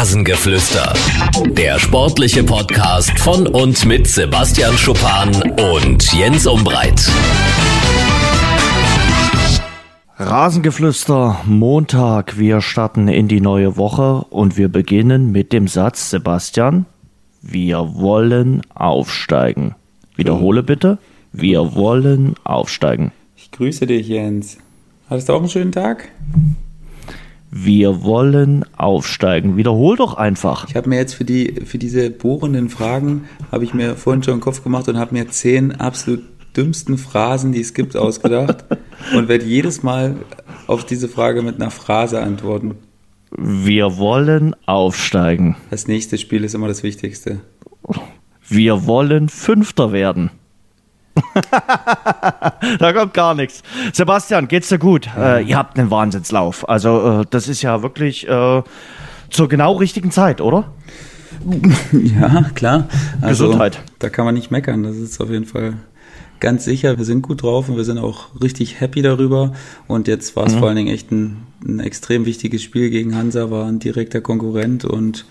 Rasengeflüster. Der sportliche Podcast von und mit Sebastian Schuppan und Jens Umbreit. Rasengeflüster, Montag. Wir starten in die neue Woche und wir beginnen mit dem Satz, Sebastian, wir wollen aufsteigen. Wiederhole bitte, wir wollen aufsteigen. Ich grüße dich, Jens. Hattest du auch einen schönen Tag? Wir wollen aufsteigen. Wiederhol doch einfach. Ich habe mir jetzt für die für diese bohrenden Fragen habe ich mir vorhin schon einen Kopf gemacht und habe mir zehn absolut dümmsten Phrasen, die es gibt, ausgedacht und werde jedes Mal auf diese Frage mit einer Phrase antworten. Wir wollen aufsteigen. Das nächste Spiel ist immer das Wichtigste. Wir wollen Fünfter werden. da kommt gar nichts. Sebastian, geht's dir gut? Äh, ihr habt einen Wahnsinnslauf. Also, äh, das ist ja wirklich äh, zur genau richtigen Zeit, oder? Ja, klar. Also, Gesundheit. Da kann man nicht meckern. Das ist auf jeden Fall ganz sicher. Wir sind gut drauf und wir sind auch richtig happy darüber. Und jetzt war es mhm. vor allen Dingen echt ein, ein extrem wichtiges Spiel gegen Hansa, war ein direkter Konkurrent und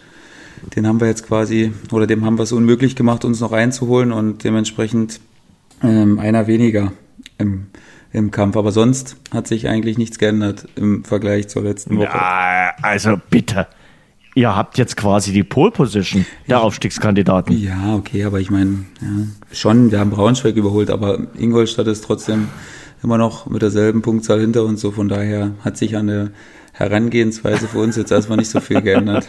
den haben wir jetzt quasi, oder dem haben wir es unmöglich gemacht, uns noch einzuholen und dementsprechend ähm, einer weniger im, im Kampf. Aber sonst hat sich eigentlich nichts geändert im Vergleich zur letzten Woche. Ja, also bitte. Ihr habt jetzt quasi die Pole Position der. Aufstiegskandidaten. Ja, okay, aber ich meine, ja, schon, wir haben Braunschweig überholt, aber Ingolstadt ist trotzdem immer noch mit derselben Punktzahl hinter uns. So von daher hat sich an der Herangehensweise für uns jetzt erstmal nicht so viel geändert.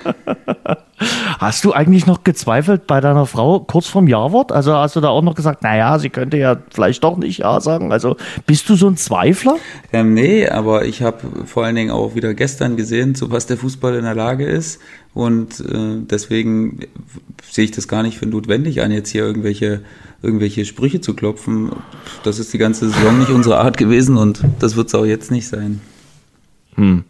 Hast du eigentlich noch gezweifelt bei deiner Frau kurz vorm Jawort? Also hast du da auch noch gesagt, naja, sie könnte ja vielleicht doch nicht Ja sagen. Also bist du so ein Zweifler? Ähm, nee, aber ich habe vor allen Dingen auch wieder gestern gesehen, zu was der Fußball in der Lage ist. Und äh, deswegen sehe ich das gar nicht für notwendig an, jetzt hier irgendwelche, irgendwelche Sprüche zu klopfen. Das ist die ganze Saison nicht unsere Art gewesen und das wird es auch jetzt nicht sein. Hm.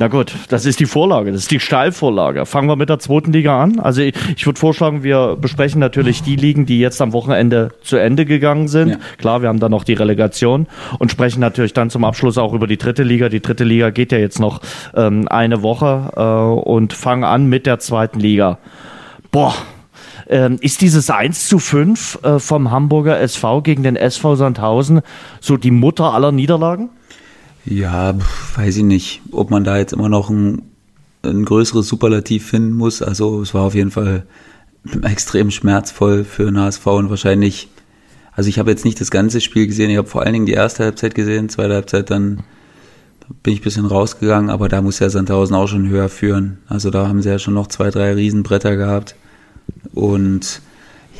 Na gut, das ist die Vorlage, das ist die Steilvorlage. Fangen wir mit der zweiten Liga an. Also ich, ich würde vorschlagen, wir besprechen natürlich die Ligen, die jetzt am Wochenende zu Ende gegangen sind. Ja. Klar, wir haben dann noch die Relegation und sprechen natürlich dann zum Abschluss auch über die dritte Liga. Die dritte Liga geht ja jetzt noch ähm, eine Woche äh, und fangen an mit der zweiten Liga. Boah, ähm, ist dieses 1 zu 5 äh, vom Hamburger SV gegen den SV Sandhausen so die Mutter aller Niederlagen? Ja, weiß ich nicht, ob man da jetzt immer noch ein, ein größeres Superlativ finden muss. Also es war auf jeden Fall extrem schmerzvoll für den HSV und wahrscheinlich, also ich habe jetzt nicht das ganze Spiel gesehen, ich habe vor allen Dingen die erste Halbzeit gesehen, zweite Halbzeit dann bin ich ein bisschen rausgegangen, aber da muss ja Sandhausen auch schon höher führen. Also da haben sie ja schon noch zwei, drei Riesenbretter gehabt und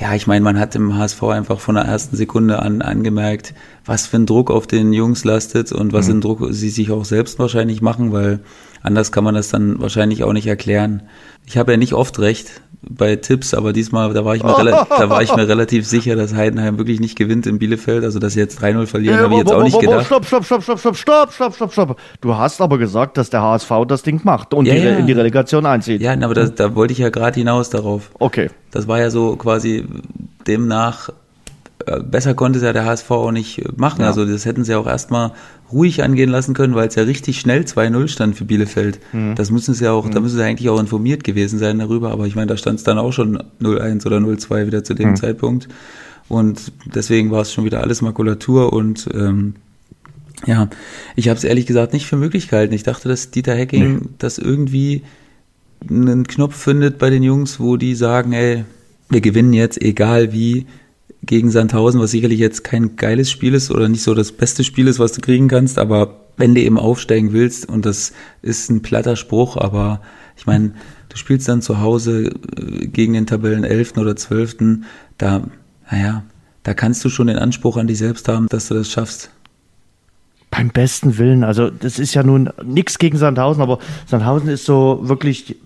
ja, ich meine, man hat im HSV einfach von der ersten Sekunde an angemerkt, was für ein Druck auf den Jungs lastet und was mhm. ein Druck sie sich auch selbst wahrscheinlich machen, weil anders kann man das dann wahrscheinlich auch nicht erklären. Ich habe ja nicht oft recht, bei Tipps, aber diesmal, da war ich mir, da war ich mir relativ sicher, dass Heidenheim wirklich nicht gewinnt in Bielefeld. Also, dass sie jetzt 3-0 verlieren, äh, habe ich jetzt auch nicht gedacht. Stopp, stopp, stopp, stopp, stopp, stopp, stopp, stopp, stopp. Du hast aber gesagt, dass der HSV das Ding macht und ja, die, ja. in die Relegation einzieht. Ja, aber das, da wollte ich ja gerade hinaus darauf. Okay. Das war ja so quasi demnach besser konnte es ja der HSV auch nicht machen. Ja. Also das hätten sie auch erstmal ruhig angehen lassen können, weil es ja richtig schnell 2-0 stand für Bielefeld. Mhm. Das müssen sie ja auch, mhm. da müssen sie eigentlich auch informiert gewesen sein darüber, aber ich meine, da stand es dann auch schon 0-1 oder 0-2 wieder zu dem mhm. Zeitpunkt. Und deswegen war es schon wieder alles Makulatur und ähm, ja, ich habe es ehrlich gesagt nicht für möglich gehalten. Ich dachte, dass Dieter Hecking nee. das irgendwie einen Knopf findet bei den Jungs, wo die sagen, ey, wir gewinnen jetzt, egal wie, gegen Sandhausen, was sicherlich jetzt kein geiles Spiel ist oder nicht so das beste Spiel ist, was du kriegen kannst, aber wenn du eben aufsteigen willst, und das ist ein platter Spruch, aber ich meine, du spielst dann zu Hause äh, gegen den Tabellen 11. oder 12., da, naja, da kannst du schon den Anspruch an dich selbst haben, dass du das schaffst. Beim besten Willen, also das ist ja nun nichts gegen Sandhausen, aber Sandhausen ist so wirklich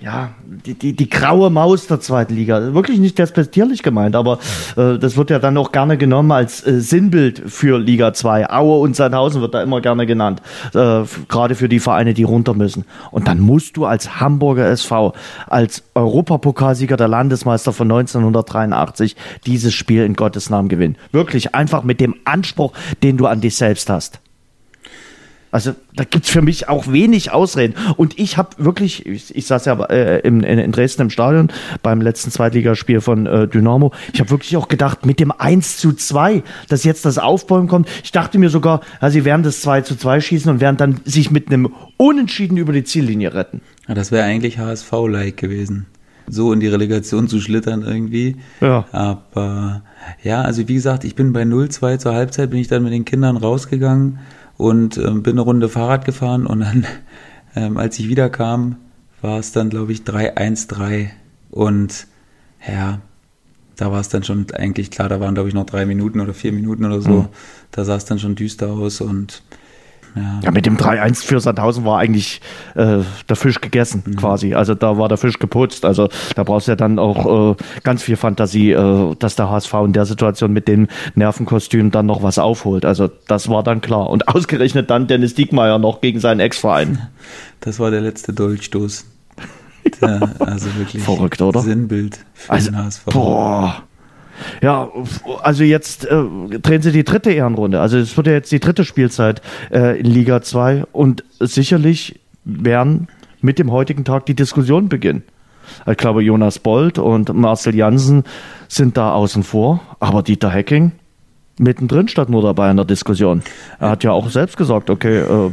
ja, die, die, die graue Maus der zweiten Liga. Wirklich nicht despektierlich gemeint, aber äh, das wird ja dann auch gerne genommen als äh, Sinnbild für Liga 2. Aue und Sandhausen wird da immer gerne genannt. Äh, Gerade für die Vereine, die runter müssen. Und dann musst du als Hamburger SV, als Europapokalsieger der Landesmeister von 1983 dieses Spiel in Gottes Namen gewinnen. Wirklich einfach mit dem Anspruch, den du an dich selbst hast. Also da gibt's für mich auch wenig Ausreden. Und ich habe wirklich, ich, ich saß ja äh, in, in Dresden im Stadion beim letzten Zweitligaspiel von äh, Dynamo. Ich habe wirklich auch gedacht, mit dem 1 zu 2, dass jetzt das Aufbäumen kommt. Ich dachte mir sogar, ja, sie werden das 2 zu 2 schießen und werden dann sich mit einem Unentschieden über die Ziellinie retten. Ja, das wäre eigentlich HSV-like gewesen. So in die Relegation zu schlittern irgendwie. Ja. Aber ja, also wie gesagt, ich bin bei 0-2 zur Halbzeit, bin ich dann mit den Kindern rausgegangen und ähm, bin eine Runde Fahrrad gefahren und dann, ähm, als ich wiederkam, war es dann, glaube ich, 3-1-3 und ja, da war es dann schon eigentlich klar, da waren, glaube ich, noch drei Minuten oder vier Minuten oder so. Mhm. Da sah es dann schon düster aus und ja. ja, mit dem 3-1 für Sandhausen war eigentlich äh, der Fisch gegessen, mhm. quasi. Also da war der Fisch geputzt. Also da brauchst du ja dann auch äh, ganz viel Fantasie, äh, dass der HSV in der Situation mit dem Nervenkostüm dann noch was aufholt. Also das war dann klar. Und ausgerechnet dann Dennis Diekmeyer noch gegen seinen Ex-Verein. Das war der letzte Dolchstoß. ja, also wirklich verrückt, oder? Sinnbild für also, den HSV. Boah. Ja, also jetzt äh, drehen sie die dritte Ehrenrunde. Also es wird ja jetzt die dritte Spielzeit äh, in Liga 2 und sicherlich werden mit dem heutigen Tag die Diskussion beginnen. Ich glaube, Jonas Bold und Marcel Jansen sind da außen vor, aber Dieter Hecking mittendrin statt nur dabei in der Diskussion. Er hat ja auch selbst gesagt, okay, äh,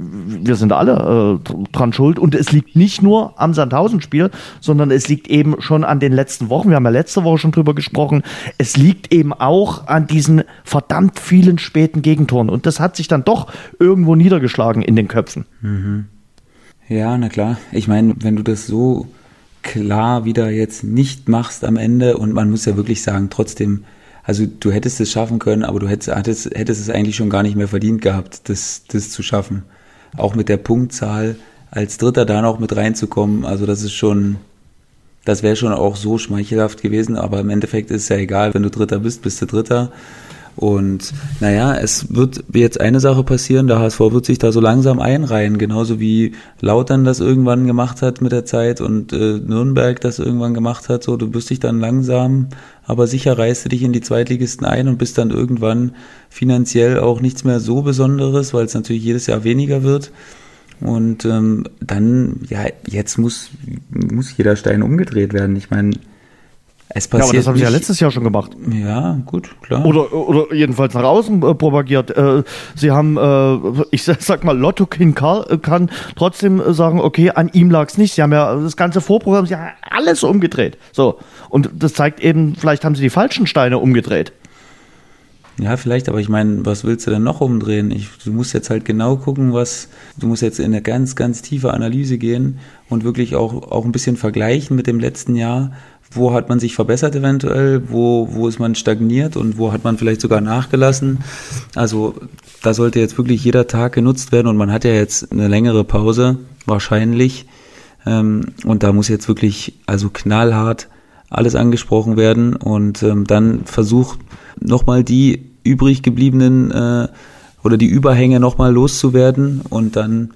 wir sind alle äh, dran schuld. Und es liegt nicht nur am Sandhausen-Spiel, sondern es liegt eben schon an den letzten Wochen. Wir haben ja letzte Woche schon drüber gesprochen. Es liegt eben auch an diesen verdammt vielen späten Gegentoren. Und das hat sich dann doch irgendwo niedergeschlagen in den Köpfen. Mhm. Ja, na klar. Ich meine, wenn du das so klar wieder jetzt nicht machst am Ende und man muss ja wirklich sagen, trotzdem, also du hättest es schaffen können, aber du hättest, hättest, es eigentlich schon gar nicht mehr verdient gehabt, das, das zu schaffen auch mit der Punktzahl als Dritter da noch mit reinzukommen, also das ist schon, das wäre schon auch so schmeichelhaft gewesen, aber im Endeffekt ist es ja egal, wenn du Dritter bist, bist du Dritter. Und naja, es wird jetzt eine Sache passieren, der HSV wird sich da so langsam einreihen, genauso wie Lautern das irgendwann gemacht hat mit der Zeit und äh, Nürnberg das irgendwann gemacht hat. So, du wirst dich dann langsam, aber sicher reißt du dich in die Zweitligisten ein und bist dann irgendwann finanziell auch nichts mehr so Besonderes, weil es natürlich jedes Jahr weniger wird. Und ähm, dann, ja, jetzt muss, muss jeder Stein umgedreht werden. Ich meine, es passiert ja, aber das haben sie ja letztes Jahr schon gemacht. Ja, gut, klar. Oder, oder jedenfalls nach außen äh, propagiert. Äh, sie haben, äh, ich sag mal, Lotto King Karl äh, kann trotzdem sagen, okay, an ihm lag es nicht. Sie haben ja das ganze Vorprogramm, sie haben alles umgedreht. So. Und das zeigt eben, vielleicht haben sie die falschen Steine umgedreht. Ja, vielleicht, aber ich meine, was willst du denn noch umdrehen? Ich, du musst jetzt halt genau gucken, was, du musst jetzt in eine ganz, ganz tiefe Analyse gehen und wirklich auch, auch ein bisschen vergleichen mit dem letzten Jahr wo hat man sich verbessert eventuell, wo, wo ist man stagniert und wo hat man vielleicht sogar nachgelassen. Also da sollte jetzt wirklich jeder Tag genutzt werden und man hat ja jetzt eine längere Pause wahrscheinlich ähm, und da muss jetzt wirklich also knallhart alles angesprochen werden und ähm, dann versucht nochmal die übrig gebliebenen äh, oder die Überhänge nochmal loszuwerden und dann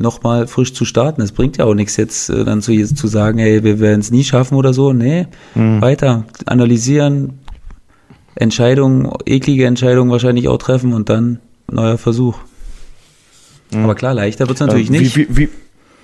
nochmal frisch zu starten. Es bringt ja auch nichts jetzt äh, dann zu, zu sagen, hey, wir werden es nie schaffen oder so. Nee, mhm. weiter analysieren, Entscheidungen, eklige Entscheidungen wahrscheinlich auch treffen und dann neuer Versuch. Mhm. Aber klar, leichter wird es natürlich äh, nicht. Wie, wie,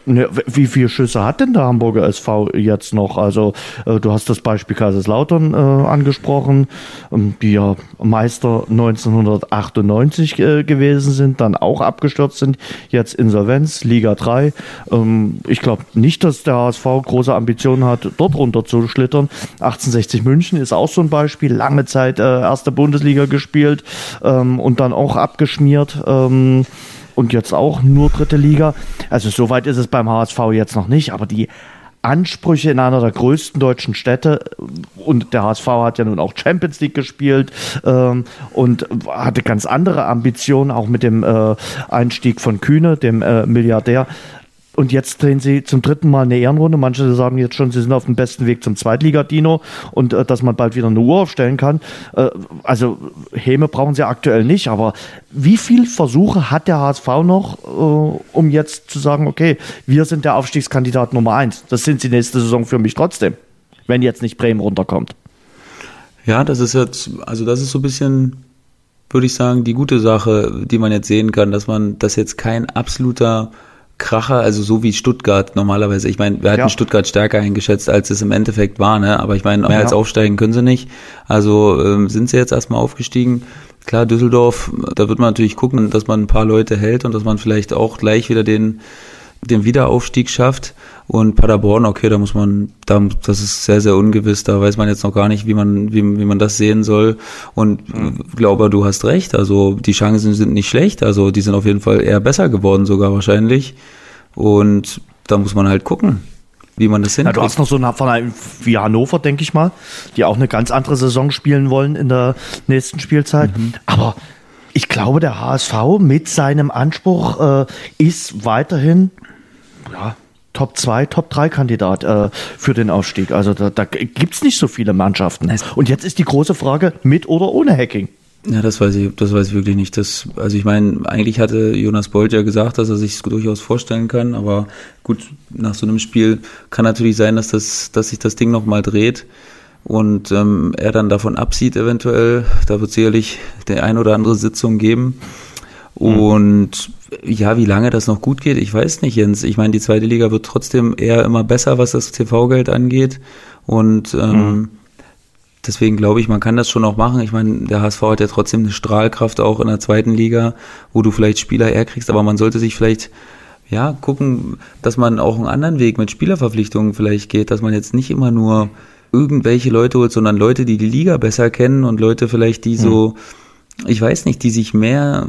Ne, wie viele Schüsse hat denn der Hamburger SV jetzt noch? Also äh, du hast das Beispiel Kaiserslautern äh, angesprochen, ähm, die ja Meister 1998 äh, gewesen sind, dann auch abgestürzt sind, jetzt Insolvenz, Liga 3. Ähm, ich glaube nicht, dass der HSV große Ambitionen hat, dort runter zu schlittern. 1860 München ist auch so ein Beispiel, lange Zeit äh, erste Bundesliga gespielt ähm, und dann auch abgeschmiert. Und jetzt auch nur dritte Liga. Also soweit ist es beim HSV jetzt noch nicht, aber die Ansprüche in einer der größten deutschen Städte und der HSV hat ja nun auch Champions League gespielt ähm, und hatte ganz andere Ambitionen, auch mit dem äh, Einstieg von Kühne, dem äh, Milliardär. Und jetzt drehen sie zum dritten Mal eine Ehrenrunde. Manche sagen jetzt schon, sie sind auf dem besten Weg zum Zweitligadino und äh, dass man bald wieder eine Uhr aufstellen kann. Äh, also Häme brauchen sie aktuell nicht, aber wie viele Versuche hat der HSV noch, äh, um jetzt zu sagen, okay, wir sind der Aufstiegskandidat Nummer eins. Das sind sie nächste Saison für mich trotzdem, wenn jetzt nicht Bremen runterkommt. Ja, das ist jetzt, also das ist so ein bisschen würde ich sagen, die gute Sache, die man jetzt sehen kann, dass man, dass jetzt kein absoluter Kracher, also so wie Stuttgart normalerweise. Ich meine, wir hatten ja. Stuttgart stärker eingeschätzt, als es im Endeffekt war, ne? Aber ich meine, mehr ja. als aufsteigen können sie nicht. Also ähm, sind sie jetzt erstmal aufgestiegen. Klar, Düsseldorf, da wird man natürlich gucken, dass man ein paar Leute hält und dass man vielleicht auch gleich wieder den, den Wiederaufstieg schafft. Und Paderborn, okay, da muss man, da, das ist sehr, sehr ungewiss, da weiß man jetzt noch gar nicht, wie man, wie, wie man das sehen soll. Und mhm. glaube, du hast recht, also die Chancen sind nicht schlecht, also die sind auf jeden Fall eher besser geworden sogar wahrscheinlich. Und da muss man halt gucken wie man das hinkriegt. Ja, du hast noch so einen Verein wie Hannover, denke ich mal, die auch eine ganz andere Saison spielen wollen in der nächsten Spielzeit. Mhm. Aber ich glaube, der HSV mit seinem Anspruch äh, ist weiterhin ja, Top 2, Top 3 Kandidat äh, für den Aufstieg. Also da, da gibt es nicht so viele Mannschaften. Und jetzt ist die große Frage, mit oder ohne Hacking. Ja, das weiß ich, das weiß ich wirklich nicht. Das, also ich meine, eigentlich hatte Jonas Bolt ja gesagt, dass er sich durchaus vorstellen kann, aber gut, nach so einem Spiel kann natürlich sein, dass das, dass sich das Ding nochmal dreht und ähm, er dann davon absieht eventuell. Da wird sicherlich der ein oder andere Sitzung geben. Und ja, wie lange das noch gut geht, ich weiß nicht, Jens. Ich meine, die zweite Liga wird trotzdem eher immer besser, was das TV-Geld angeht. Und ähm, mhm deswegen glaube ich, man kann das schon auch machen. Ich meine, der HSV hat ja trotzdem eine Strahlkraft auch in der zweiten Liga, wo du vielleicht Spieler herkriegst, aber man sollte sich vielleicht ja gucken, dass man auch einen anderen Weg mit Spielerverpflichtungen vielleicht geht, dass man jetzt nicht immer nur irgendwelche Leute holt, sondern Leute, die die Liga besser kennen und Leute vielleicht, die so, hm. ich weiß nicht, die sich mehr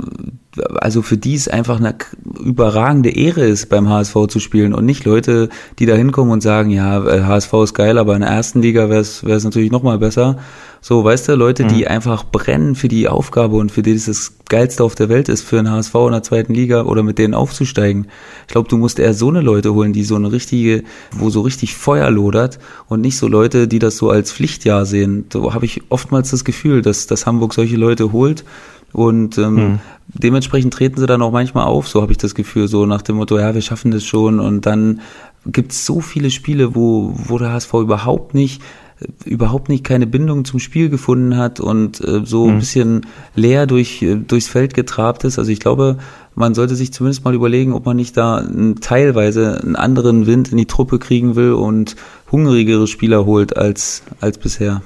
also für die es einfach eine überragende Ehre ist, beim HSV zu spielen und nicht Leute, die da hinkommen und sagen, ja, HSV ist geil, aber in der ersten Liga wäre es natürlich noch mal besser. So, weißt du, Leute, mhm. die einfach brennen für die Aufgabe und für die es das Geilste auf der Welt ist, für einen HSV in der zweiten Liga oder mit denen aufzusteigen. Ich glaube, du musst eher so eine Leute holen, die so eine richtige, wo so richtig Feuer lodert und nicht so Leute, die das so als Pflichtjahr sehen. So habe ich oftmals das Gefühl, dass, dass Hamburg solche Leute holt und ähm, mhm. dementsprechend treten sie dann auch manchmal auf, so habe ich das Gefühl, so nach dem Motto, ja, wir schaffen das schon. Und dann gibt es so viele Spiele, wo, wo der HSV überhaupt nicht überhaupt nicht keine Bindung zum Spiel gefunden hat und äh, so mhm. ein bisschen leer durch, äh, durchs Feld getrabt ist. Also ich glaube, man sollte sich zumindest mal überlegen, ob man nicht da teilweise einen anderen Wind in die Truppe kriegen will und hungrigere Spieler holt als, als bisher.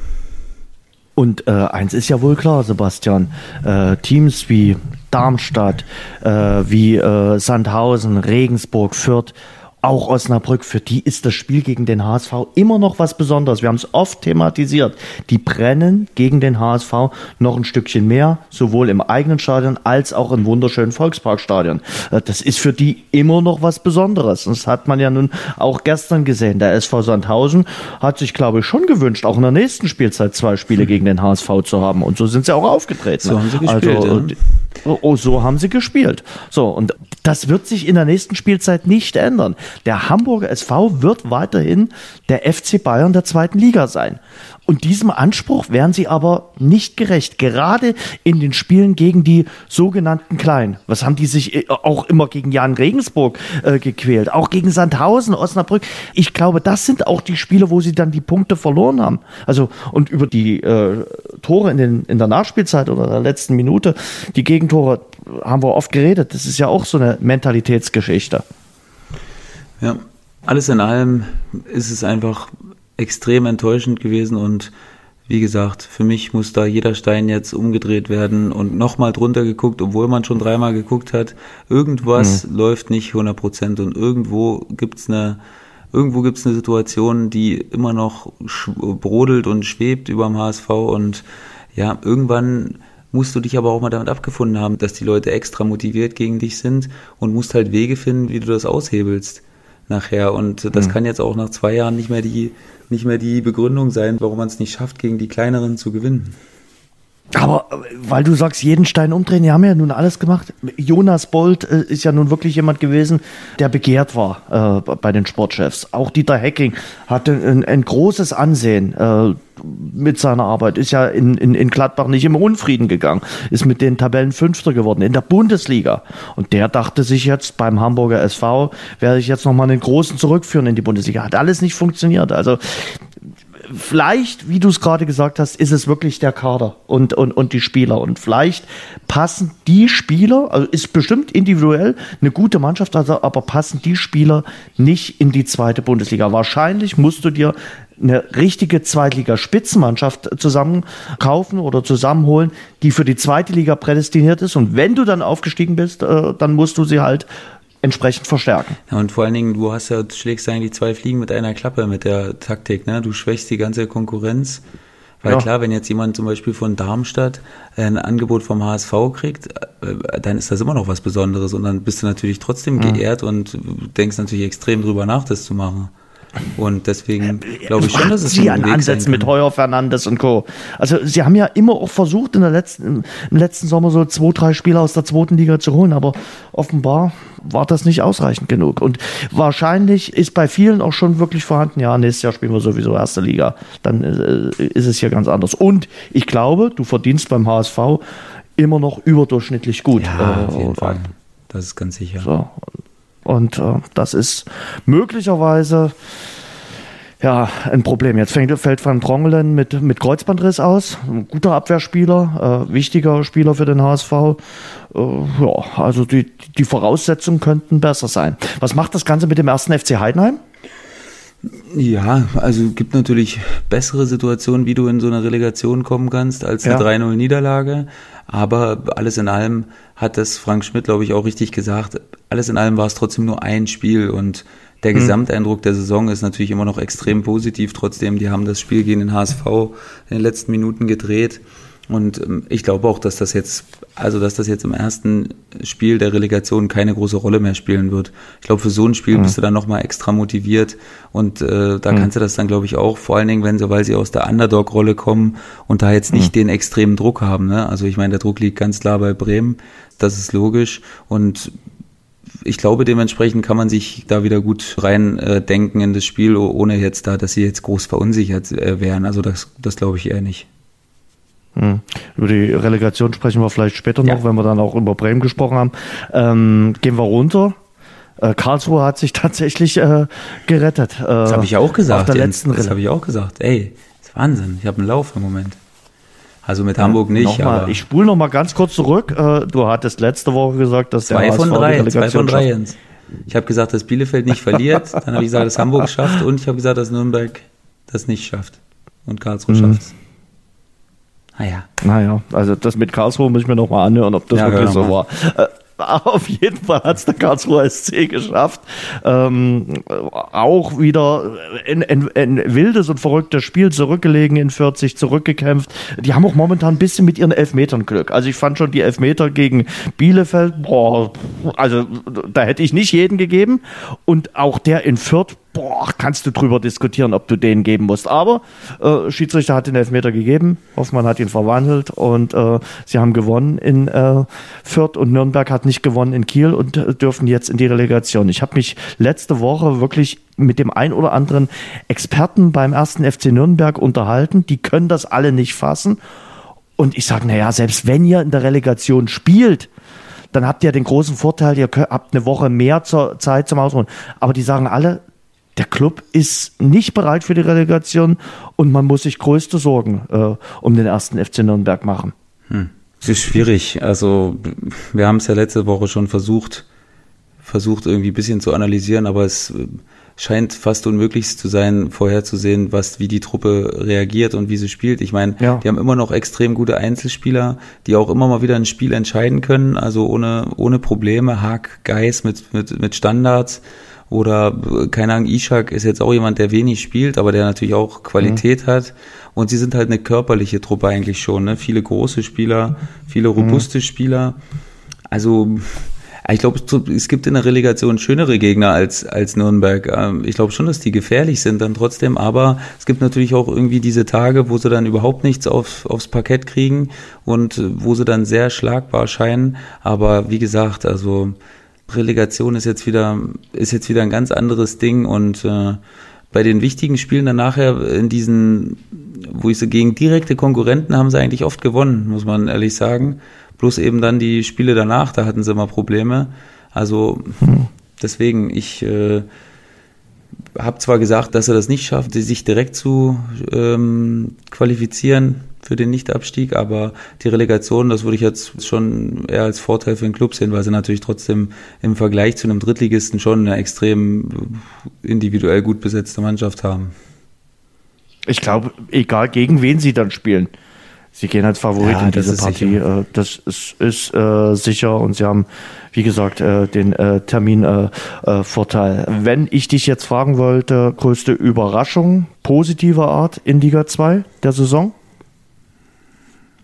Und äh, eins ist ja wohl klar, Sebastian, äh, Teams wie Darmstadt, äh, wie äh, Sandhausen, Regensburg, Fürth, auch Osnabrück, für die ist das Spiel gegen den HSV immer noch was Besonderes. Wir haben es oft thematisiert. Die brennen gegen den HSV noch ein Stückchen mehr, sowohl im eigenen Stadion als auch im wunderschönen Volksparkstadion. Äh, das ist für die immer noch was Besonderes. Das hat man ja nun auch gestern gesehen. Der SV Sandhausen hat sich, glaube ich, schon gewünscht, auch in der nächsten Spielzeit zwei Spiele gegen den HSV zu haben. Und so sind sie auch aufgetreten. So haben sie gespielt. Also, ja. Oh, oh, so haben sie gespielt. So, und das wird sich in der nächsten Spielzeit nicht ändern. Der Hamburger SV wird weiterhin der FC Bayern der zweiten Liga sein. Und diesem Anspruch werden sie aber nicht gerecht. Gerade in den Spielen gegen die sogenannten Kleinen. Was haben die sich äh, auch immer gegen Jan Regensburg äh, gequält? Auch gegen Sandhausen, Osnabrück. Ich glaube, das sind auch die Spiele, wo sie dann die Punkte verloren haben. Also, und über die äh, Tore in, den, in der Nachspielzeit oder der letzten Minute, die Gegentore, haben wir oft geredet. Das ist ja auch so eine Mentalitätsgeschichte. Ja, alles in allem ist es einfach extrem enttäuschend gewesen und wie gesagt, für mich muss da jeder Stein jetzt umgedreht werden und nochmal drunter geguckt, obwohl man schon dreimal geguckt hat. Irgendwas mhm. läuft nicht 100 Prozent und irgendwo gibt's eine, irgendwo gibt's eine Situation, die immer noch brodelt und schwebt über dem HSV und ja, irgendwann musst du dich aber auch mal damit abgefunden haben, dass die Leute extra motiviert gegen dich sind und musst halt Wege finden, wie du das aushebelst nachher. Und das mhm. kann jetzt auch nach zwei Jahren nicht mehr die, nicht mehr die Begründung sein, warum man es nicht schafft, gegen die kleineren zu gewinnen. Aber äh, weil du sagst, jeden Stein umdrehen, die haben ja nun alles gemacht. Jonas Bolt äh, ist ja nun wirklich jemand gewesen, der begehrt war äh, bei den Sportchefs. Auch Dieter Hecking hatte ein, ein großes Ansehen äh, mit seiner Arbeit, ist ja in, in, in Gladbach nicht im Unfrieden gegangen, ist mit den Tabellen Fünfter geworden in der Bundesliga. Und der dachte sich jetzt beim Hamburger SV, werde ich jetzt nochmal einen großen zurückführen in die Bundesliga. Hat alles nicht funktioniert. Also vielleicht, wie du es gerade gesagt hast, ist es wirklich der Kader und, und, und die Spieler. Und vielleicht passen die Spieler, also ist bestimmt individuell eine gute Mannschaft, also, aber passen die Spieler nicht in die zweite Bundesliga. Wahrscheinlich musst du dir eine richtige Zweitliga-Spitzenmannschaft zusammen kaufen oder zusammenholen, die für die zweite Liga prädestiniert ist. Und wenn du dann aufgestiegen bist, äh, dann musst du sie halt entsprechend verstärken. Ja, und vor allen Dingen, du hast ja, du schlägst eigentlich zwei Fliegen mit einer Klappe mit der Taktik, ne? Du schwächst die ganze Konkurrenz. Weil ja. klar, wenn jetzt jemand zum Beispiel von Darmstadt ein Angebot vom HSV kriegt, äh, dann ist das immer noch was Besonderes und dann bist du natürlich trotzdem mhm. geehrt und denkst natürlich extrem drüber nach, das zu machen. Und deswegen glaube ich schon, dass es sie an Ansätzen mit Heuer Fernandes und Co. Also sie haben ja immer auch versucht, in der letzten, im letzten Sommer so zwei, drei Spieler aus der zweiten Liga zu holen, aber offenbar war das nicht ausreichend genug. Und wahrscheinlich ist bei vielen auch schon wirklich vorhanden, ja, nächstes Jahr spielen wir sowieso erste Liga. Dann äh, ist es hier ganz anders. Und ich glaube, du verdienst beim HSV immer noch überdurchschnittlich gut. Ja, auf jeden äh, Fall. Das ist ganz sicher. So. Und äh, das ist möglicherweise ja, ein Problem. Jetzt fängt, fällt Van Drongelen mit, mit Kreuzbandriss aus. Ein guter Abwehrspieler, äh, wichtiger Spieler für den HSV. Äh, ja, also die, die Voraussetzungen könnten besser sein. Was macht das Ganze mit dem ersten FC Heidenheim? Ja, also gibt natürlich bessere Situationen, wie du in so eine Relegation kommen kannst, als eine ja. 3-0-Niederlage. Aber alles in allem hat das Frank Schmidt, glaube ich, auch richtig gesagt. Alles in allem war es trotzdem nur ein Spiel und der mhm. Gesamteindruck der Saison ist natürlich immer noch extrem positiv. Trotzdem, die haben das Spiel gegen den HSV in den letzten Minuten gedreht. Und ähm, ich glaube auch, dass das jetzt, also dass das jetzt im ersten Spiel der Relegation keine große Rolle mehr spielen wird. Ich glaube, für so ein Spiel mhm. bist du dann nochmal extra motiviert und äh, da mhm. kannst du das dann, glaube ich, auch, vor allen Dingen, wenn sie, weil sie aus der Underdog-Rolle kommen und da jetzt nicht mhm. den extremen Druck haben. Ne? Also ich meine, der Druck liegt ganz klar bei Bremen, das ist logisch. Und ich glaube, dementsprechend kann man sich da wieder gut rein äh, denken in das Spiel, ohne jetzt da, dass sie jetzt groß verunsichert äh, wären. Also das, das glaube ich eher nicht. Hm. Über die Relegation sprechen wir vielleicht später ja. noch, wenn wir dann auch über Bremen gesprochen haben. Ähm, gehen wir runter. Äh, Karlsruhe hat sich tatsächlich äh, gerettet. Äh, das habe ich auch gesagt. Auf der letzten das habe ich auch gesagt. Ey, das ist Wahnsinn. Ich habe einen Lauf im Moment. Also mit Hamburg nicht. Mal, ich spule noch mal ganz kurz zurück. Äh, du hattest letzte Woche gesagt, dass zwei der von drei, zwei von drei. Jens. Ich habe gesagt, dass Bielefeld nicht verliert. Dann habe ich gesagt, dass Hamburg schafft und ich habe gesagt, dass Nürnberg das nicht schafft und Karlsruhe mhm. schafft es. Naja. Naja, also das mit Karlsruhe muss ich mir nochmal anhören, ob das ja, wirklich so war. Auf jeden Fall hat es der Karlsruher SC geschafft. Ähm, auch wieder ein, ein, ein, wildes und verrücktes Spiel zurückgelegen in 40, zurückgekämpft. Die haben auch momentan ein bisschen mit ihren Elfmetern Glück. Also ich fand schon die Elfmeter gegen Bielefeld, boah, also da hätte ich nicht jeden gegeben. Und auch der in Fürth, boah, kannst du drüber diskutieren, ob du den geben musst. Aber äh, Schiedsrichter hat den Elfmeter gegeben, Hoffmann hat ihn verwandelt und äh, sie haben gewonnen in äh, Fürth und Nürnberg hat nicht gewonnen in Kiel und äh, dürfen jetzt in die Relegation. Ich habe mich letzte Woche wirklich mit dem ein oder anderen Experten beim ersten FC Nürnberg unterhalten. Die können das alle nicht fassen. Und ich sage, naja, selbst wenn ihr in der Relegation spielt, dann habt ihr den großen Vorteil, ihr habt eine Woche mehr zur Zeit zum Ausruhen. Aber die sagen alle, der Club ist nicht bereit für die Relegation und man muss sich größte Sorgen äh, um den ersten FC Nürnberg machen. Hm. Es ist schwierig. Also wir haben es ja letzte Woche schon versucht, versucht irgendwie ein bisschen zu analysieren, aber es scheint fast unmöglich zu sein, vorherzusehen, was, wie die Truppe reagiert und wie sie spielt. Ich meine, ja. die haben immer noch extrem gute Einzelspieler, die auch immer mal wieder ein Spiel entscheiden können, also ohne, ohne Probleme. Haag, Geis mit, mit, mit Standards. Oder, keine Ahnung, Ishak ist jetzt auch jemand, der wenig spielt, aber der natürlich auch Qualität mhm. hat. Und sie sind halt eine körperliche Truppe eigentlich schon. Ne? Viele große Spieler, viele mhm. robuste mhm. Spieler. Also, ich glaube, es gibt in der Relegation schönere Gegner als, als Nürnberg. Ähm, ich glaube schon, dass die gefährlich sind dann trotzdem, aber es gibt natürlich auch irgendwie diese Tage, wo sie dann überhaupt nichts auf, aufs Parkett kriegen und wo sie dann sehr schlagbar scheinen. Aber wie gesagt, also Relegation ist jetzt wieder, ist jetzt wieder ein ganz anderes Ding und äh, bei den wichtigen Spielen dann nachher in diesen, wo ich so gegen direkte Konkurrenten haben sie eigentlich oft gewonnen, muss man ehrlich sagen. Plus eben dann die Spiele danach, da hatten sie immer Probleme. Also deswegen, ich äh, habe zwar gesagt, dass er das nicht schafft, sich direkt zu ähm, qualifizieren für den Nichtabstieg, aber die Relegation, das würde ich jetzt schon eher als Vorteil für den Club sehen, weil sie natürlich trotzdem im Vergleich zu einem Drittligisten schon eine extrem individuell gut besetzte Mannschaft haben. Ich glaube, egal gegen wen sie dann spielen, sie gehen als Favorit ja, in diese Partie. Sicher. Äh, das ist, ist äh, sicher und sie haben, wie gesagt, äh, den äh, Terminvorteil. Äh, Wenn ich dich jetzt fragen wollte, größte Überraschung positiver Art in Liga 2 der Saison?